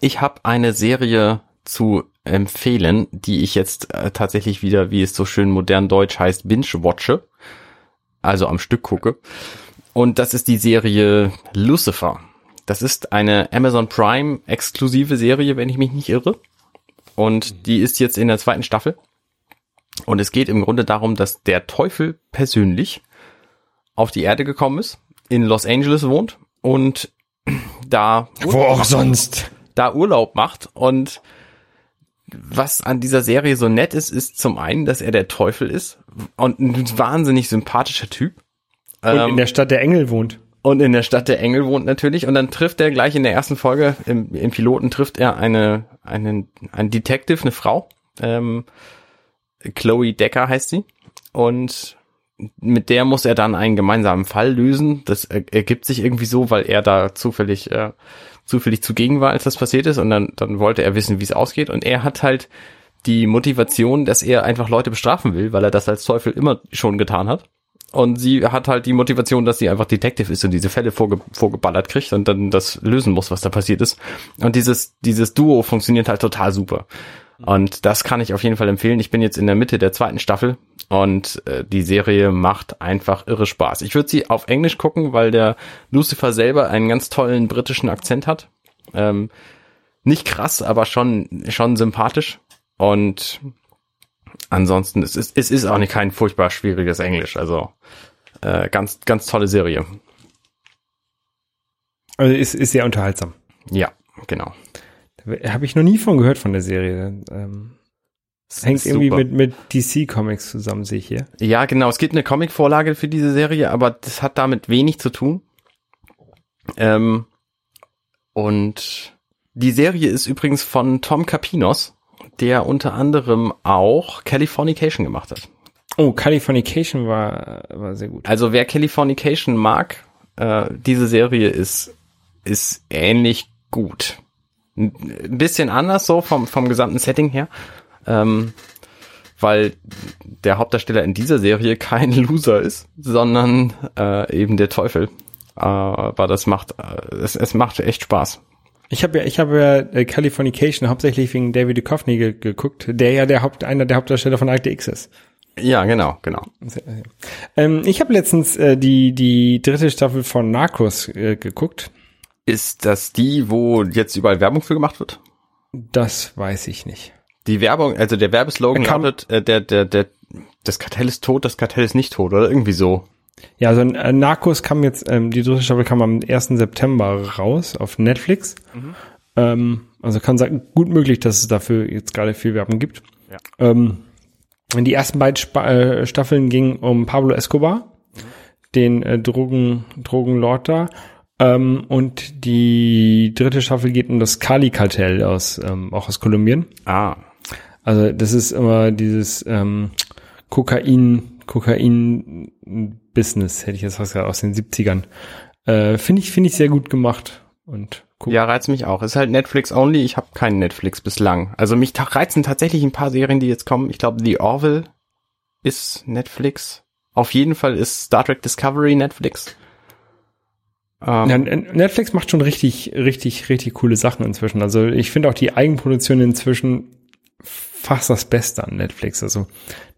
Ich habe eine Serie zu empfehlen, die ich jetzt äh, tatsächlich wieder, wie es so schön modern deutsch heißt, binge-watche. Also am Stück gucke. Und das ist die Serie Lucifer. Das ist eine Amazon Prime exklusive Serie, wenn ich mich nicht irre. Und die ist jetzt in der zweiten Staffel. Und es geht im Grunde darum, dass der Teufel persönlich auf die Erde gekommen ist, in Los Angeles wohnt und da Wo auch sonst. da Urlaub macht und was an dieser Serie so nett ist, ist zum einen, dass er der Teufel ist und ein wahnsinnig sympathischer Typ. Und Ähm, in der Stadt der Engel wohnt. und in der Stadt der Engel wohnt natürlich. Und dann trifft er gleich in der ersten Folge, im, im Piloten trifft er eine, einen, einen Detective, eine Frau. Ähm, Chloe Decker heißt sie. Und mit der muss er dann einen gemeinsamen Fall lösen. Das er- ergibt sich irgendwie so, weil er da zufällig, äh, zufällig zugegen war, als das passiert ist. Und dann, dann wollte er wissen, wie es ausgeht. Und er hat halt die Motivation, dass er einfach Leute bestrafen will, weil er das als Teufel immer schon getan hat. Und sie hat halt die Motivation, dass sie einfach Detective ist und diese Fälle vorge vorgeballert kriegt und dann das lösen muss, was da passiert ist. Und dieses, dieses Duo funktioniert halt total super. Und das kann ich auf jeden Fall empfehlen. Ich bin jetzt in der Mitte der zweiten Staffel und äh, die Serie macht einfach irre Spaß. Ich würde sie auf Englisch gucken, weil der Lucifer selber einen ganz tollen britischen Akzent hat. Ähm, nicht krass, aber schon, schon sympathisch. Und ansonsten, es ist, es ist auch nicht kein furchtbar schwieriges Englisch. Also äh, ganz, ganz tolle Serie. Also ist, ist sehr unterhaltsam. Ja, genau. Habe ich noch nie von gehört von der Serie. Ähm, Das hängt irgendwie mit, mit DC Comics zusammen, sehe ich hier. Ja, genau. Es gibt eine Comic-Vorlage für diese Serie, aber das hat damit wenig zu tun. Ähm, und die Serie ist übrigens von Tom Capinos, der unter anderem auch Californication gemacht hat. Oh, Californication war, war sehr gut. Also wer Californication mag, äh, diese Serie ist, ist ähnlich gut. Ein bisschen anders so vom, vom gesamten Setting her. Ähm, weil der Hauptdarsteller in dieser Serie kein Loser ist, sondern äh, eben der Teufel. Aber das macht, äh, es, es macht echt Spaß. Ich habe ja, ich habe ja äh, Californication hauptsächlich wegen David Duchovny ge geguckt, der ja der Haupt, einer der Hauptdarsteller von Akte X ist. Ja, genau, genau. Ähm, ich habe letztens äh, die die dritte Staffel von Narcos äh, geguckt. Ist das die, wo jetzt überall Werbung für gemacht wird? Das weiß ich nicht. Die Werbung, also der Werbeslogan Kam- lautet, äh, der, der, der, das Kartell ist tot, das Kartell ist nicht tot, oder irgendwie so. Ja, also äh, Narcos kam jetzt, ähm, die dritte Staffel kam am 1. September raus auf Netflix. Ähm, also kann sagen, gut möglich, dass es dafür jetzt gerade viel Werbung gibt. Ja. Ähm, die ersten beiden Spa äh, Staffeln gingen um Pablo Escobar, den äh, Drogen, Drogenlord da. Ähm, und die dritte Staffel geht um das Cali-Kartell aus, ähm, auch aus Kolumbien. Ah, Also das ist immer dieses ähm, Kokain, Kokain-Business, hätte ich jetzt was gesagt, aus den 70ern. Äh, finde ich, finde ich sehr gut gemacht. Und guck, ja, reizt mich auch. Ist halt Netflix only. Ich habe keinen Netflix bislang. Also mich ta- reizen tatsächlich ein paar Serien, die jetzt kommen. Ich glaube, The Orville ist Netflix. Auf jeden Fall ist Star Trek Discovery Netflix. Ähm, Ja, Netflix macht schon richtig, richtig, richtig coole Sachen inzwischen. Also ich finde auch die Eigenproduktion inzwischen fast das Beste an Netflix. Also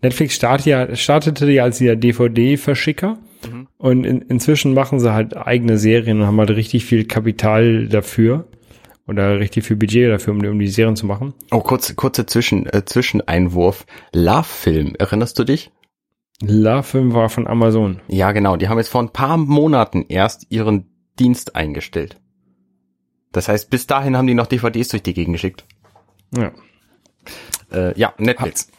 Netflix startet ja, startete ja als dieser DVD-Verschicker und in, inzwischen machen sie halt eigene Serien und haben halt richtig viel Kapital dafür oder richtig viel Budget dafür, um, die- um die Serien zu machen. oh, kurz, kurzer Zwischen, äh, Zwischeneinwurf. Love Film, erinnerst du dich? La Film war von Amazon. Ja, genau. Die haben jetzt vor ein paar Monaten erst ihren Dienst eingestellt. Das heißt, bis dahin haben die noch DVDs durch die Gegend geschickt. Ja. Äh, ja, Netflix.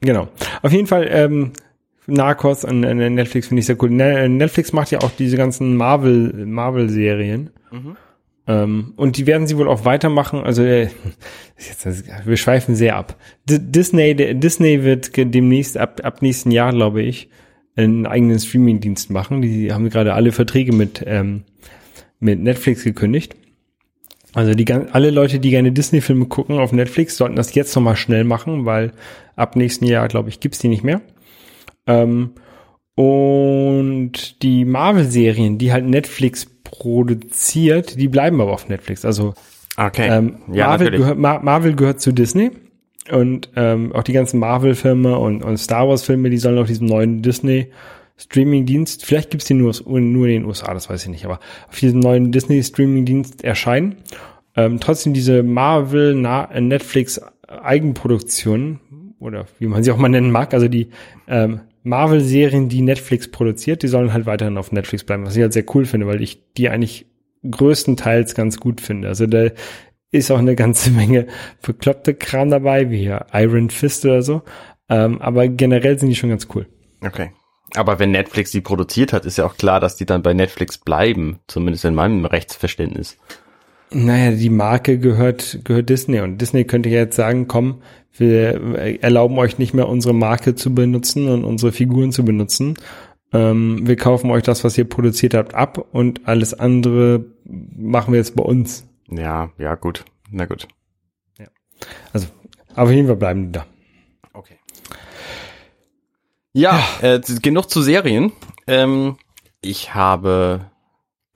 Genau. Auf jeden Fall, ähm, Narcos und äh, Netflix finde ich sehr cool. Ne, Netflix macht ja auch diese ganzen Marvel, Marvel-Serien. Ähm, und die werden sie wohl auch weitermachen. Also, äh, jetzt, wir schweifen sehr ab. D Disney, Disney wird demnächst, ab, ab nächsten Jahr, glaube ich, einen eigenen Streaming-Dienst machen. Die haben gerade alle Verträge mit, ähm, mit Netflix gekündigt. Also die alle Leute, die gerne Disney-Filme gucken auf Netflix, sollten das jetzt nochmal schnell machen, weil ab nächsten Jahr, glaube ich, gibt's die nicht mehr. Ähm, und die Marvel-Serien, die halt Netflix produziert, die bleiben aber auf Netflix. Also Okay. ähm, ja, Marvel, Mar Marvel gehört zu Disney und ähm, auch die ganzen Marvel-Filme und, und Star Wars-Filme, die sollen auf diesem neuen Disney Streaming-Dienst, vielleicht gibt's die nur, nur in den USA, das weiß ich nicht, aber auf diesem neuen Disney Streaming-Dienst erscheinen. Ähm, trotzdem diese Marvel, äh, Netflix Eigenproduktionen oder wie man sie auch mal nennen mag, also die ähm, Marvel-Serien, die Netflix produziert, die sollen halt weiterhin auf Netflix bleiben, was ich halt sehr cool finde, weil ich die eigentlich größtenteils ganz gut finde. Also da ist auch eine ganze Menge bekloppte Kram dabei, wie hier Iron Fist oder so. Ähm, aber generell sind die schon ganz cool. Okay. Aber wenn Netflix die produziert hat, ist ja auch klar, dass die dann bei Netflix bleiben. Zumindest in meinem Rechtsverständnis. Naja, die Marke gehört, gehört Disney und Disney könnte jetzt sagen, komm, wir erlauben euch nicht mehr unsere Marke zu benutzen und unsere Figuren zu benutzen. Ähm, wir kaufen euch das, was ihr produziert habt, ab und alles andere machen wir jetzt bei uns. Ja, ja, gut. Na gut. Also, auf jeden Fall bleiben die da. Okay. Ja, Äh, genug zu Serien. Ähm, ich habe,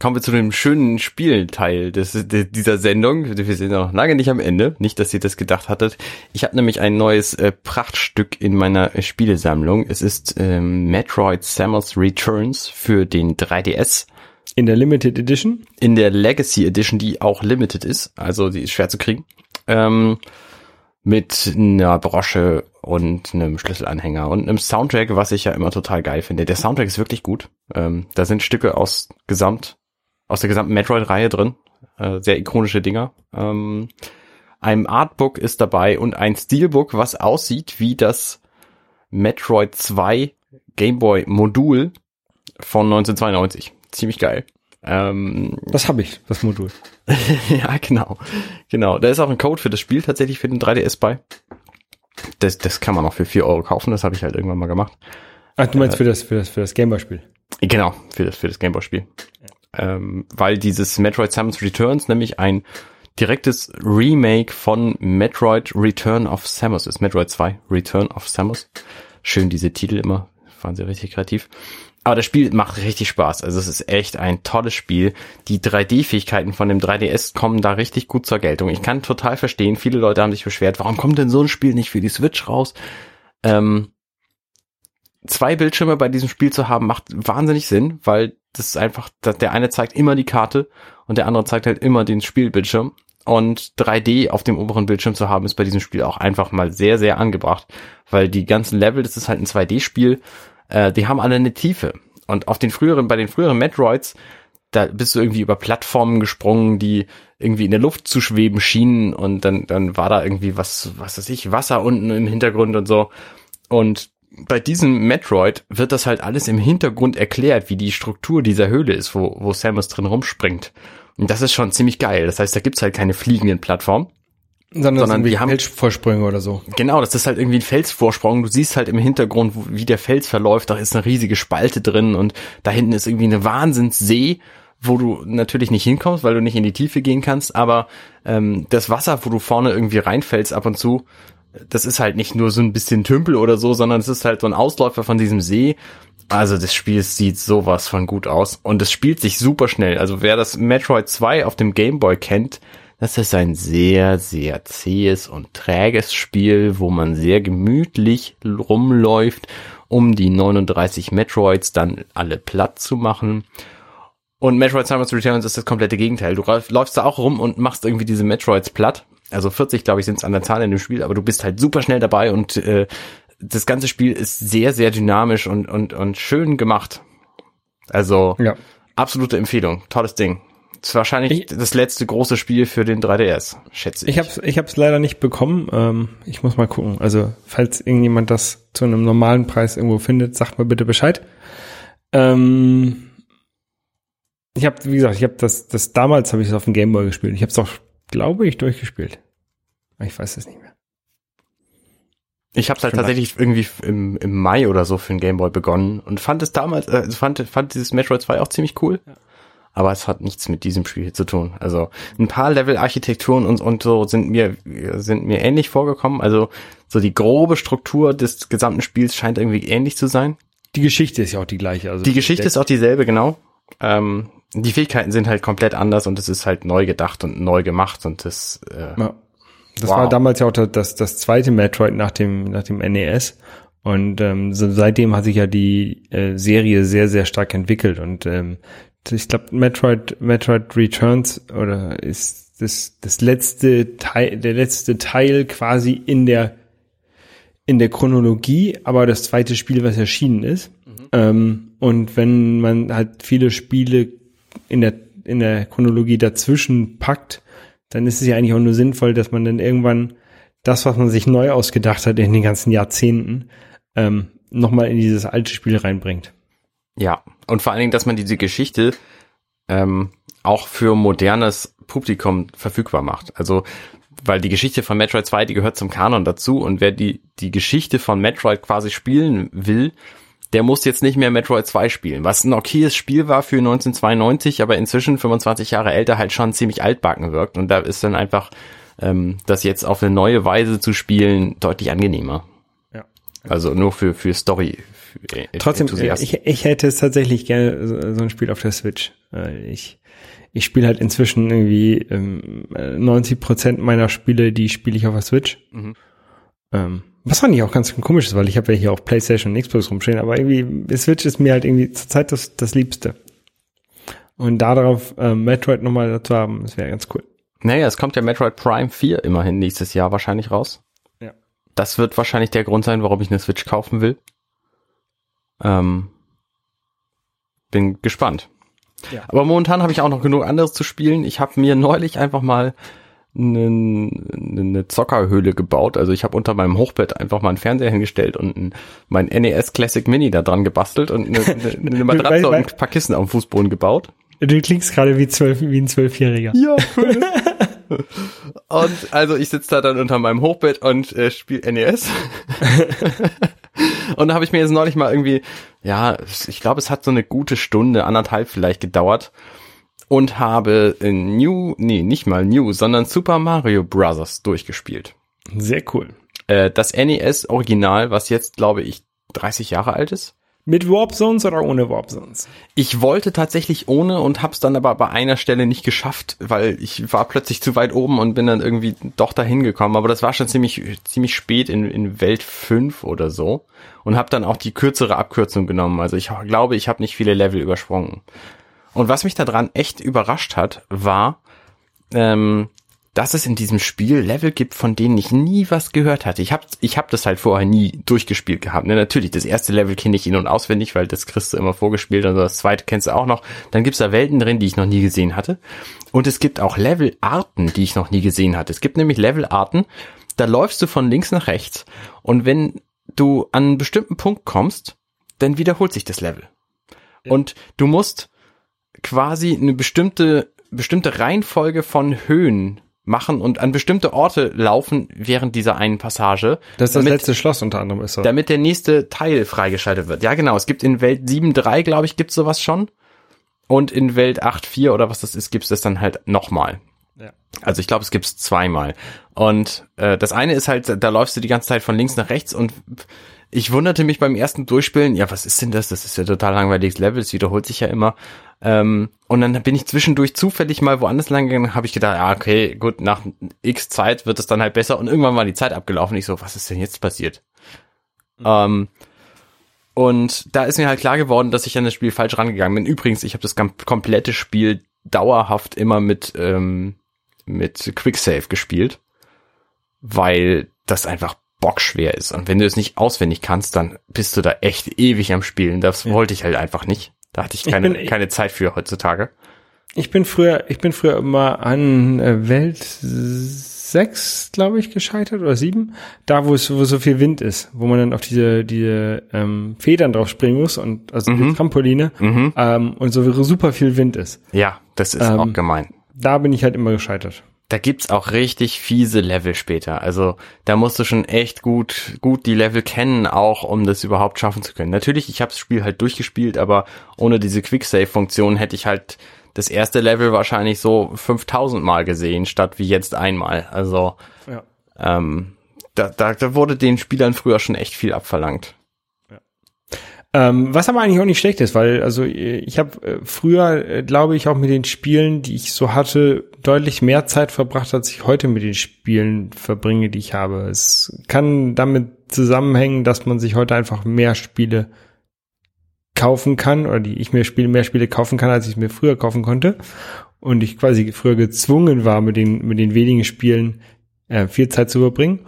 kommen wir zu dem schönen Spielteil des, de, dieser Sendung. Wir sind ja noch lange nicht am Ende. Nicht, dass ihr das gedacht hattet. Ich habe nämlich ein neues äh, Prachtstück in meiner äh, Spielesammlung. Es ist ähm, Metroid Samus Returns für den 3DS In der Limited Edition. in der Legacy Edition, die auch limited ist, also die ist schwer zu kriegen, ähm, mit einer Brosche und einem Schlüsselanhänger und einem Soundtrack, was ich ja immer total geil finde. Der Soundtrack ist wirklich gut. Ähm, da sind Stücke aus Gesamt, aus der gesamten Metroid-Reihe drin. Äh, sehr ikonische Dinger. Ähm, ein Artbook ist dabei und ein Steelbook, was aussieht wie das Metroid 2 Gameboy Modul von 1992. Ziemlich geil. Ähm, Das habe ich, das Modul. ja, genau. Genau. Da ist auch ein Code für das Spiel tatsächlich für den 3DS bei. Das, das kann man auch für 4 Euro kaufen, das habe ich halt irgendwann mal gemacht. Ach, du meinst für das, für das, für das Gameboy-Spiel? Genau, für das, für das Gameboy-Spiel. Ähm, weil dieses Metroid Samus Returns nämlich ein direktes Remake von Metroid Return of Samus ist. Metroid 2, Return of Samus. Schön diese Titel immer, waren sie richtig kreativ. Aber das Spiel macht richtig Spaß. Also es ist echt ein tolles Spiel. Die 3D-Fähigkeiten von dem 3DS kommen da richtig gut zur Geltung. Ich kann total verstehen, viele Leute haben sich beschwert, warum kommt denn so ein Spiel nicht für die Switch raus? Ähm, zwei Bildschirme bei diesem Spiel zu haben, macht wahnsinnig Sinn, weil das ist einfach, der eine zeigt immer die Karte und der andere zeigt halt immer den Spielbildschirm. Und 3D auf dem oberen Bildschirm zu haben, ist bei diesem Spiel auch einfach mal sehr, sehr angebracht, weil die ganzen Level, das ist halt ein 2D-Spiel, äh, die haben alle eine Tiefe. Und auf den früheren, bei den früheren Metroids, da bist du irgendwie über Plattformen gesprungen, die irgendwie in der Luft zu schweben schienen und dann, dann war da irgendwie was, was weiß ich, Wasser unten im Hintergrund und so. Und bei diesem Metroid wird das halt alles im Hintergrund erklärt, wie die Struktur dieser Höhle ist, wo, wo Samus drin rumspringt. Und das ist schon ziemlich geil. Das heißt, da gibt's halt keine fliegenden Plattformen. Sondern, Sondern wir haben- haben Vorsprünge oder so. Genau, das ist halt irgendwie ein Felsvorsprung. Du siehst halt im Hintergrund, wie der Fels verläuft. Da ist eine riesige Spalte drin und da hinten ist irgendwie eine Wahnsinnssee, wo du natürlich nicht hinkommst, weil du nicht in die Tiefe gehen kannst. Aber ähm, das Wasser, wo du vorne irgendwie reinfällst ab und zu, das ist halt nicht nur so ein bisschen Tümpel oder so, sondern es ist halt so ein Ausläufer von diesem See. Also das Spiel sieht sowas von gut aus und es spielt sich super schnell. Also wer das Metroid 2 auf dem Game Boy kennt, das ist ein sehr, sehr zähes und träges Spiel, wo man sehr gemütlich rumläuft, um die 39 Metroids dann alle platt zu machen. Und Metroid Samus Returns ist das komplette Gegenteil. Du läuf- läufst da auch rum und machst irgendwie diese Metroids platt. Also 40, glaube ich, sind es an der Zahl in dem Spiel, aber du bist halt super schnell dabei und äh, das ganze Spiel ist sehr, sehr dynamisch und, und, und schön gemacht. Also Ja. absolute Empfehlung. Tolles Ding. Ist wahrscheinlich Ich- das letzte große Spiel für den 3DS, schätze ich. Ich hab's, ich hab's leider nicht bekommen. Ähm, ich muss mal gucken. Also, falls irgendjemand das zu einem normalen Preis irgendwo findet, sagt mir bitte Bescheid. Ähm, ich habe, wie gesagt, ich habe das, das damals habe ich es auf dem Gameboy gespielt. Ich habe es auch, glaube ich, durchgespielt. Aber Ich weiß es nicht mehr. Ich habe halt Schon tatsächlich irgendwie im, im Mai oder so für den Gameboy begonnen und fand es damals, äh, fand, fand dieses Metroid 2 auch ziemlich cool. Aber es hat nichts mit diesem Spiel hier zu tun. Also ein paar Level-Architekturen und, und so sind mir, sind mir ähnlich vorgekommen. Also so die grobe Struktur des gesamten Spiels scheint irgendwie ähnlich zu sein. Die Geschichte ist ja auch die gleiche. Also Die Geschichte ist auch dieselbe, genau. Ähm, die Fähigkeiten sind halt komplett anders und es ist halt neu gedacht und neu gemacht und das, äh, Ja. Das Wow. war damals ja auch das, das, zweite Metroid nach dem, nach dem NES. Und ähm, seitdem hat sich ja die äh, Serie sehr, sehr stark entwickelt. Und ähm, ich glaube, Metroid, Metroid Returns oder ist das, das letzte Teil, der letzte Teil quasi in der in der Chronologie, aber das zweite Spiel, was erschienen ist. Ähm, und wenn man halt viele Spiele in der, in der Chronologie dazwischen packt, dann ist es ja eigentlich auch nur sinnvoll, dass man dann irgendwann das, was man sich neu ausgedacht hat in den ganzen Jahrzehnten, ähm, nochmal in dieses alte Spiel reinbringt. Ja, und vor allen Dingen, dass man diese Geschichte ähm, auch für modernes Publikum verfügbar macht. Also, weil die Geschichte von Metroid 2, die gehört zum Kanon dazu und wer die, die Geschichte von Metroid quasi spielen will, der muss jetzt nicht mehr Metroid 2 spielen, was ein okayes Spiel war für 1992, aber inzwischen 25 Jahre älter halt schon ziemlich altbacken wirkt und da ist dann einfach ähm, das jetzt auf eine neue Weise zu spielen deutlich angenehmer. Ja. Also nur für, für Story. Äh, Trotzdem, Enthusiasten. ich, ich hätte es tatsächlich gerne so, so ein Spiel auf der Switch. Äh, Ich, ich spiele halt inzwischen irgendwie ähm, äh, 90 Prozent meiner Spiele, die spiele ich auf der Switch. Mhm. Ähm, was eigentlich auch ganz komisch ist, weil ich habe ja hier auch PlayStation und Xbox rumstehen, aber irgendwie Switch ist mir halt irgendwie zurzeit das, das Liebste. Und darauf ähm, Metroid nochmal dazu haben, das wäre ganz cool. Naja, es kommt ja Metroid Prime 4 immerhin nächstes Jahr wahrscheinlich raus. Ja. Das wird wahrscheinlich der Grund sein, warum ich eine Switch kaufen will. Ähm, bin gespannt. Ja. Aber momentan habe ich auch noch genug anderes zu spielen. Ich habe mir neulich einfach mal eine, eine Zockerhöhle gebaut. Also ich habe unter meinem Hochbett einfach mal einen Fernseher hingestellt und ein, mein NES Classic Mini da dran gebastelt und eine, eine, eine Matratze und ein paar Kissen dem Fußboden gebaut. Du klingst gerade wie, zwölf, wie ein Zwölfjähriger. Ja, cool. und also ich sitze da dann unter meinem Hochbett und äh, spiele NES. und da habe ich mir jetzt neulich mal irgendwie, ja, ich glaube, es hat so eine gute Stunde, anderthalb vielleicht gedauert und habe New, nee, nicht mal New, sondern Super Mario Bros. durchgespielt. Sehr cool. Äh, das NES Original, was jetzt, glaube ich, 30 Jahre alt ist. Mit Warp Zones oder ohne Warp Zones? Ich wollte tatsächlich ohne und hab's dann aber bei einer Stelle nicht geschafft, weil ich war plötzlich zu weit oben und bin dann irgendwie doch dahin gekommen. Aber das war schon ziemlich ziemlich spät in, in Welt 5 oder so und hab dann auch die kürzere Abkürzung genommen. Also ich glaube, ich habe nicht viele Level übersprungen. Und was mich daran echt überrascht hat, war, ähm, dass es in diesem Spiel Level gibt, von denen ich nie was gehört hatte. Ich habe ich hab das halt vorher nie durchgespielt gehabt. Ne? Natürlich, das erste Level kenne ich in- und auswendig, weil das kriegst du immer vorgespielt. Also das zweite kennst du auch noch. Dann gibt's da Welten drin, die ich noch nie gesehen hatte. Und es gibt auch Levelarten, die ich noch nie gesehen hatte. Es gibt nämlich Levelarten, da läufst du von links nach rechts. Und wenn du an einen bestimmten Punkt kommst, dann wiederholt sich das Level. Und du musst quasi eine bestimmte, bestimmte Reihenfolge von Höhen machen und an bestimmte Orte laufen während dieser einen Passage. Das ist das damit, letzte Schloss unter anderem ist so. damit der nächste Teil freigeschaltet wird. Ja, genau. Es gibt in Welt 7.3, glaube ich, gibt's sowas schon. Und in Welt 8.4 oder was das ist, gibt's das dann halt nochmal. Ja. Also ich glaube, es gibt's zweimal. Und äh, das eine ist halt, da läufst du die ganze Zeit von links nach rechts und ich wunderte mich beim ersten Durchspielen, ja, was ist denn das? Das ist ja total langweiliges Level, es wiederholt sich ja immer. Ähm, und dann bin ich zwischendurch zufällig mal woanders lang gegangen, habe ich gedacht, ja, okay, gut, nach x Zeit wird es dann halt besser und irgendwann war die Zeit abgelaufen. Ich so, was ist denn jetzt passiert? Ähm, und da ist mir halt klar geworden, dass ich an das Spiel falsch rangegangen bin. Übrigens, ich habe das komplette Spiel dauerhaft immer mit ähm, mit Quicksave gespielt, weil das einfach bockschwer ist. Und wenn du es nicht auswendig kannst, dann bist du da echt ewig am Spielen. Das wollte ich halt einfach nicht. Da hatte ich Ich keine, bin- keine Zeit für heutzutage. Ich bin früher, ich bin früher immer an äh, Welt 6, glaube ich, gescheitert oder 7. Da, wo es, wo so viel Wind ist, wo man dann auf diese, diese ähm, Federn drauf springen muss und also die Trampoline ähm, und so super viel Wind ist. Ja, das ist Ähm, auch gemein. Da bin ich halt immer gescheitert. Da gibt's auch richtig fiese Level später. Also da musst du schon echt gut, gut die Level kennen, auch um das überhaupt schaffen zu können. Natürlich, ich habe das Spiel halt durchgespielt, aber ohne diese Quicksave-Funktion hätte ich halt das erste Level wahrscheinlich so 5000 Mal gesehen, statt wie jetzt einmal. Also Ja. ähm, da, da, da wurde den Spielern früher schon echt viel abverlangt. Ähm, was aber eigentlich auch nicht schlecht ist, weil also ich habe äh, früher, äh, glaube ich, auch mit den Spielen, die ich so hatte, deutlich mehr Zeit verbracht, als ich heute mit den Spielen verbringe, die ich habe. Es kann damit zusammenhängen, dass man sich heute einfach mehr Spiele kaufen kann oder die ich mir Spiele mehr Spiele kaufen kann, als ich mir früher kaufen konnte und ich quasi früher gezwungen war, mit den mit den wenigen Spielen äh, viel Zeit zu verbringen.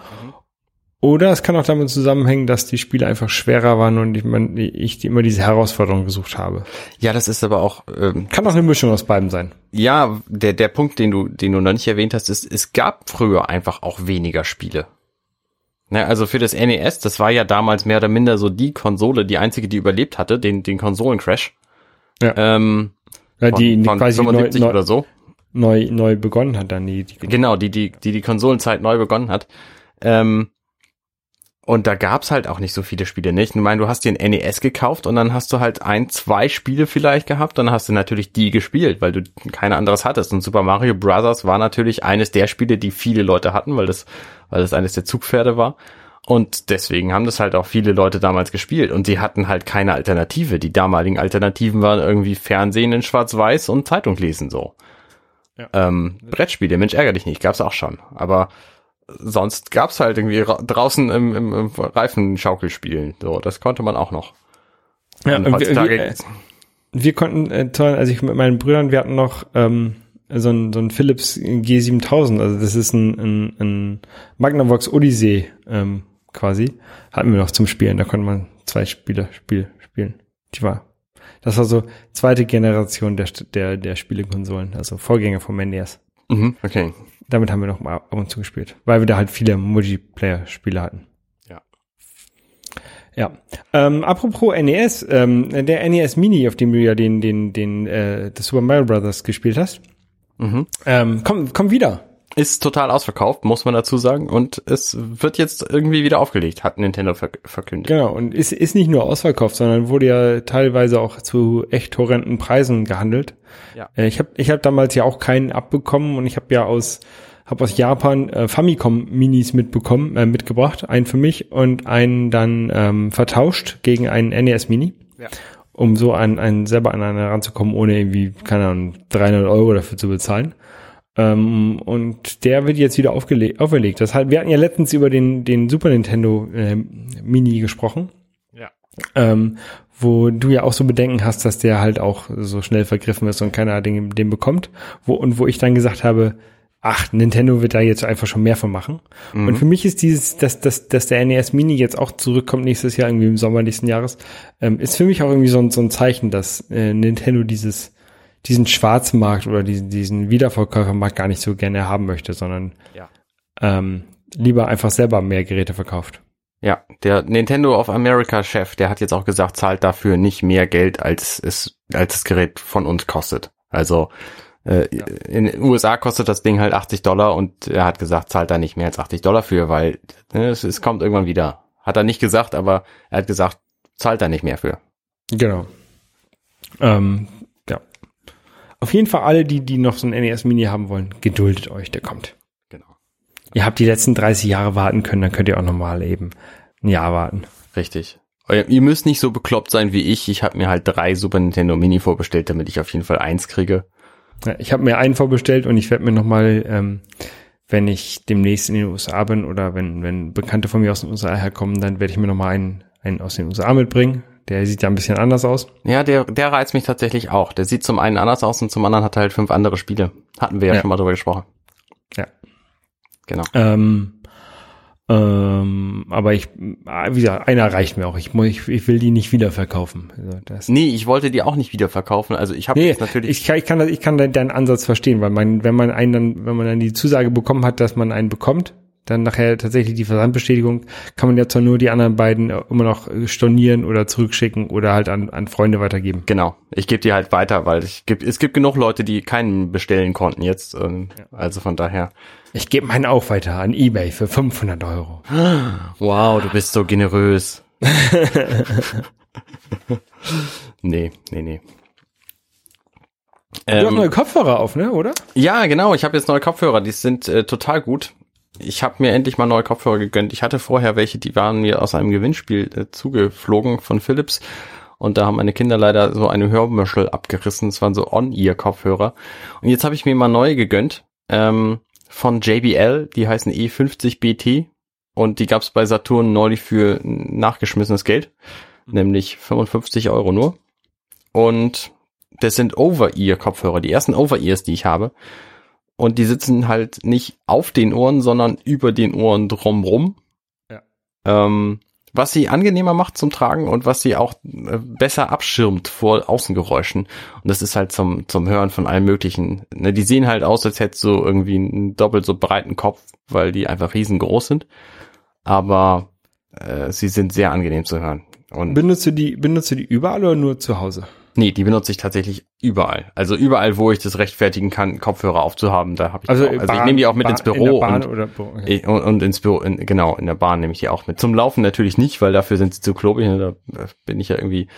Oder es kann auch damit zusammenhängen, dass die Spiele einfach schwerer waren und ich, man, ich immer diese Herausforderung gesucht habe. Ja, das ist aber auch ähm, Kann auch eine Mischung aus beiden sein. Ja, der, der Punkt, den du, den du noch nicht erwähnt hast, ist, es gab früher einfach auch weniger Spiele. Ne, also für das NES, das war ja damals mehr oder minder so die Konsole, die einzige, die überlebt hatte, den, den Konsolencrash. Ja. Ähm, Ja, von, die, die von quasi neu, 75 neu, oder so. neu, neu begonnen hat dann die, die Genau, die, die, die die Konsolenzeit neu begonnen hat. Ähm, und da gab's halt auch nicht so viele Spiele, nicht? Ich meine, du hast dir ein NES gekauft und dann hast du halt ein, zwei Spiele vielleicht gehabt, dann hast du natürlich die gespielt, weil du keine anderes hattest. Und Super Mario Bros. war natürlich eines der Spiele, die viele Leute hatten, weil das, weil das eines der Zugpferde war. Und deswegen haben das halt auch viele Leute damals gespielt. Und sie hatten halt keine Alternative. Die damaligen Alternativen waren irgendwie Fernsehen in Schwarz-Weiß und Zeitung lesen so. Ja. Ähm, Brettspiele, Mensch, ärger dich nicht, gab's auch schon. Aber sonst gab's halt irgendwie ra draußen im, im, im Reifenschaukelspielen. So, das konnte man auch noch. Ja, Und wir, heutzutage- wir, äh, wir konnten, äh, toll, also ich mit meinen Brüdern, wir hatten noch ähm, so ein, so ein Philips G7000, also das ist ein, ein, ein Magnavox Odyssey ähm, quasi, hatten wir noch zum Spielen, da konnte man zwei Spiele Spiel spielen. Die war Das war so zweite Generation der, der, der Spielekonsolen, also Vorgänger vom NES. Mhm, okay. Damit haben wir noch mal ab und zu gespielt, weil wir da halt viele Multiplayer-Spiele hatten. Ja. Ja. Ähm, apropos NES, ähm, der NES Mini, auf dem du ja den, den, den, äh, das Super Mario Brothers gespielt hast, Mhm. ähm, komm, komm wieder. Ist total ausverkauft, muss man dazu sagen. Und es wird jetzt irgendwie wieder aufgelegt, hat Nintendo verk verkündet. Genau, und ist, ist nicht nur ausverkauft, sondern wurde ja teilweise auch zu echt horrenden Preisen gehandelt. Ja. Äh, ich habe ich hab damals ja auch keinen abbekommen und ich habe ja aus habe aus Japan äh, Famicom Minis mitbekommen, äh, mitgebracht, einen für mich und einen dann ähm, vertauscht gegen einen NES Mini, Ja. um so an einen selber an einen ranzukommen, ohne irgendwie keine Ahnung 300 Euro dafür zu bezahlen. Ähm, und der wird jetzt wieder auferlegt. Das heißt, wir hatten ja letztens über den den Super Nintendo äh, Mini gesprochen Ja. ähm, wo du ja auch so Bedenken hast, dass der halt auch so schnell vergriffen ist und keiner den, den bekommt. Wo, und wo ich dann gesagt habe, ach, Nintendo wird da jetzt einfach schon mehr von machen. Und für mich ist dieses, dass, dass, dass der NES Mini jetzt auch zurückkommt nächstes Jahr, irgendwie im Sommer nächsten Jahres, ähm, ist für mich auch irgendwie so ein, so ein Zeichen, dass äh, Nintendo dieses, diesen Schwarzmarkt oder diesen, diesen Wiederverkäufermarkt gar nicht so gerne haben möchte, sondern Ja. ähm, lieber einfach selber mehr Geräte verkauft. Ja, der Nintendo of America Chef, der hat jetzt auch gesagt, zahlt dafür nicht mehr Geld, als es, als das Gerät von uns kostet. Also, äh, in den USA kostet das Ding halt 80 Dollar und er hat gesagt, zahlt da nicht mehr als 80 Dollar für, weil ne, es, es kommt irgendwann wieder. Hat er nicht gesagt, aber er hat gesagt, zahlt da nicht mehr für. Genau. Ähm, ja. Auf jeden Fall alle, die, die noch so ein NES Mini haben wollen, geduldet euch, der kommt. Genau. Ihr habt die letzten 30 Jahre warten können, dann könnt ihr auch nochmal eben ein Jahr warten. Richtig. Ihr müsst nicht so bekloppt sein wie ich. Ich habe mir halt drei Super Nintendo Mini vorbestellt, damit ich auf jeden Fall eins kriege. Ja, ich habe mir einen vorbestellt und ich werde mir nochmal, ähm, wenn ich demnächst in den USA bin oder wenn, wenn Bekannte von mir aus den USA herkommen, dann werde ich mir nochmal einen, einen aus den USA mitbringen. Der sieht ja ein bisschen anders aus. Ja, der, der reizt mich tatsächlich auch. Der sieht zum einen anders aus und zum anderen hat er halt fünf andere Spiele. Hatten wir ja, Ja. schon mal drüber gesprochen. Ja. Genau. Ähm, ähm, aber ich, ah, wie gesagt, einer reicht mir auch. Ich, muss, ich, ich will die nicht wieder verkaufen. Also das, Nee, ich wollte die auch nicht wieder verkaufen. Also ich habe nee, natürlich. ich kann, ich kann, ich kann deinen Ansatz verstehen, weil man, wenn man einen dann, wenn man dann die Zusage bekommen hat, dass man einen bekommt, dann nachher tatsächlich die Versandbestätigung, kann man ja zwar nur die anderen beiden immer noch stornieren oder zurückschicken oder halt an, an Freunde weitergeben. genau. Ich gebe die halt weiter, weil ich gibt, es gibt genug Leute, die keinen bestellen konnten jetzt. Ähm, Also von daher. Ich gebe meinen auch weiter an Ebay für 500 Euro. Wow, du bist so generös. nee, nee, nee. Du hast Ähm, neue Kopfhörer auf, ne, oder? Ja, genau. Ich habe jetzt neue Kopfhörer. Die sind äh, total gut. Ich habe mir endlich mal neue Kopfhörer gegönnt. Ich hatte vorher welche, die waren mir aus einem Gewinnspiel äh, zugeflogen von Philips. Und da haben meine Kinder leider so eine Hörmuschel abgerissen. Das waren so On-Ear-Kopfhörer. Und jetzt habe ich mir mal neue gegönnt. Ähm, von JBL. Die heißen E50 BT. Und die gab's bei Saturn neulich für nachgeschmissenes Geld. Nämlich 55 Euro nur. Und das sind Over-Ear-Kopfhörer. Die ersten Over-Ears, die ich habe. Und die sitzen halt nicht auf den Ohren, sondern über den Ohren drumrum. Ja. Ähm, was sie angenehmer macht zum Tragen und was sie auch äh, besser abschirmt vor Außengeräuschen. Und das ist halt zum, zum Hören von allem Möglichen. Ne, die sehen halt aus, als hättest du irgendwie einen doppelt so breiten Kopf, weil die einfach riesengroß sind. Aber äh, sie sind sehr angenehm zu hören. Und Benutzt du die, benutzt du die überall oder nur zu Hause? Nee, die benutze ich tatsächlich überall. Also überall, wo ich das rechtfertigen kann, Kopfhörer aufzuhaben, da habe ich Also, auch. Also ich nehme die auch mit Bahn- ins Büro und, okay. ich- und, und ins Büro, in, genau, in der Bahn nehme ich die auch mit. Zum Laufen natürlich nicht, weil dafür sind sie zu klobig. ne, Da bin ich ja irgendwie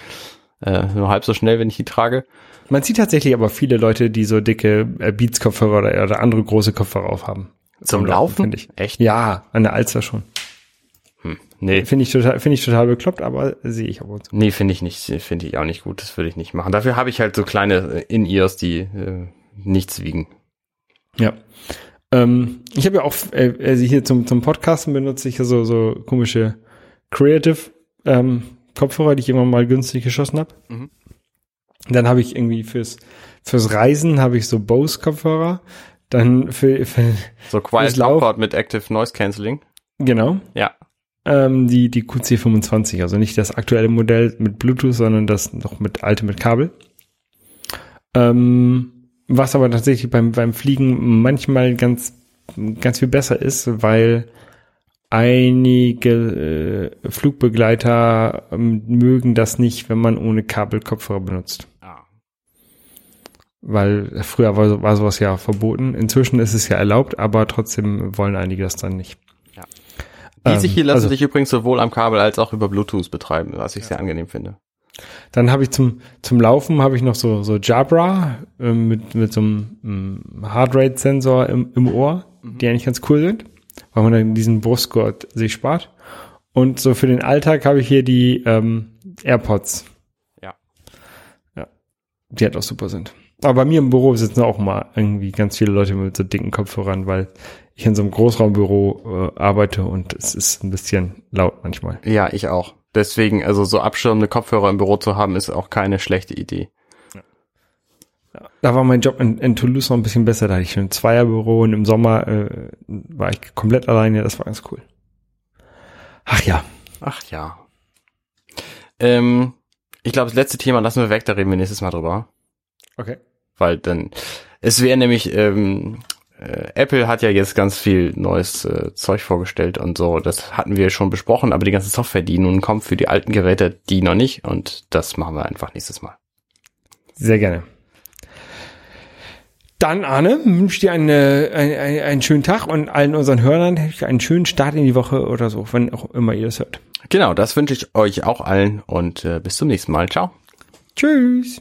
äh, nur halb so schnell, wenn ich die trage. Man sieht tatsächlich aber viele Leute, die so dicke äh, Beats-Kopfhörer oder, oder andere große Kopfhörer aufhaben. Zum Laufen? finde ich. Echt? Ja, an der Alster schon. Hm. Nee, Finde ich total, finde ich total bekloppt, aber sehe ich aber so. nee, finde ich nicht, finde ich auch nicht gut. Das würde ich nicht machen. Dafür habe ich halt so kleine äh, In-Ears, die äh, nichts wiegen. Ja. Ähm, ich habe ja auch, äh, also hier zum, zum Podcasten benutze ich ja so, so komische Creative ähm, Kopfhörer, die ich irgendwann mal günstig geschossen habe. Mhm. Dann habe ich irgendwie fürs, fürs Reisen habe ich so Bose Kopfhörer. Dann für, für So Quiet Lauf- mit Active Noise Cancelling. genau. Ja. Ähm, die, die QC25, also nicht das aktuelle Modell mit Bluetooth, sondern das noch mit alte mit Kabel. Ähm, was aber tatsächlich beim, beim Fliegen manchmal ganz, ganz viel besser ist, weil einige äh, Flugbegleiter ähm, mögen das nicht, wenn man ohne Kabel Kopfhörer benutzt. Ah. Weil früher war, war sowas ja verboten. Inzwischen ist es ja erlaubt, aber trotzdem wollen einige das dann nicht. Diese Ähm, hier lassen also- sich übrigens sowohl am Kabel als auch über Bluetooth betreiben, was ich sehr angenehm finde. Dann habe ich zum, zum Laufen habe ich noch so, so Jabra äh, mit, mit so einem ähm, Heartrate-Sensor im, im Ohr, die eigentlich ganz cool sind, weil man dann diesen Brustgurt sich spart. Und so für den Alltag habe ich hier die ähm, AirPods. Ja. Ja. Die halt auch super sind. Aber bei mir im Büro sitzen auch mal irgendwie ganz viele Leute mit so dicken Kopfhörern, weil ich in so einem Großraumbüro äh, arbeite und es ist ein bisschen laut manchmal. Ja, ich auch. Deswegen, also so abschirmende Kopfhörer im Büro zu haben, ist auch keine schlechte Idee. Da war mein Job in, in Toulouse noch ein bisschen besser. Da hatte ich ein Zweierbüro und im Sommer äh, war ich komplett alleine. Das war ganz cool. Ach ja. Ach ja. Ähm, ich glaube, das letzte Thema lassen wir weg, da reden wir nächstes Mal drüber. Okay. Weil dann, es wäre nämlich, ähm, äh, Apple hat ja jetzt ganz viel neues äh, Zeug vorgestellt und so. Das hatten wir schon besprochen, aber die ganze Software, die nun kommt für die alten Geräte, die noch nicht. Und das machen wir einfach nächstes Mal. Sehr gerne. Dann, Arne, wünsche ich dir eine, ein, ein, einen schönen Tag und allen unseren Hörern einen schönen Start in die Woche oder so, wann auch immer ihr das hört. Genau, das wünsche ich euch auch allen und äh, bis zum nächsten Mal. Ciao. Tschüss.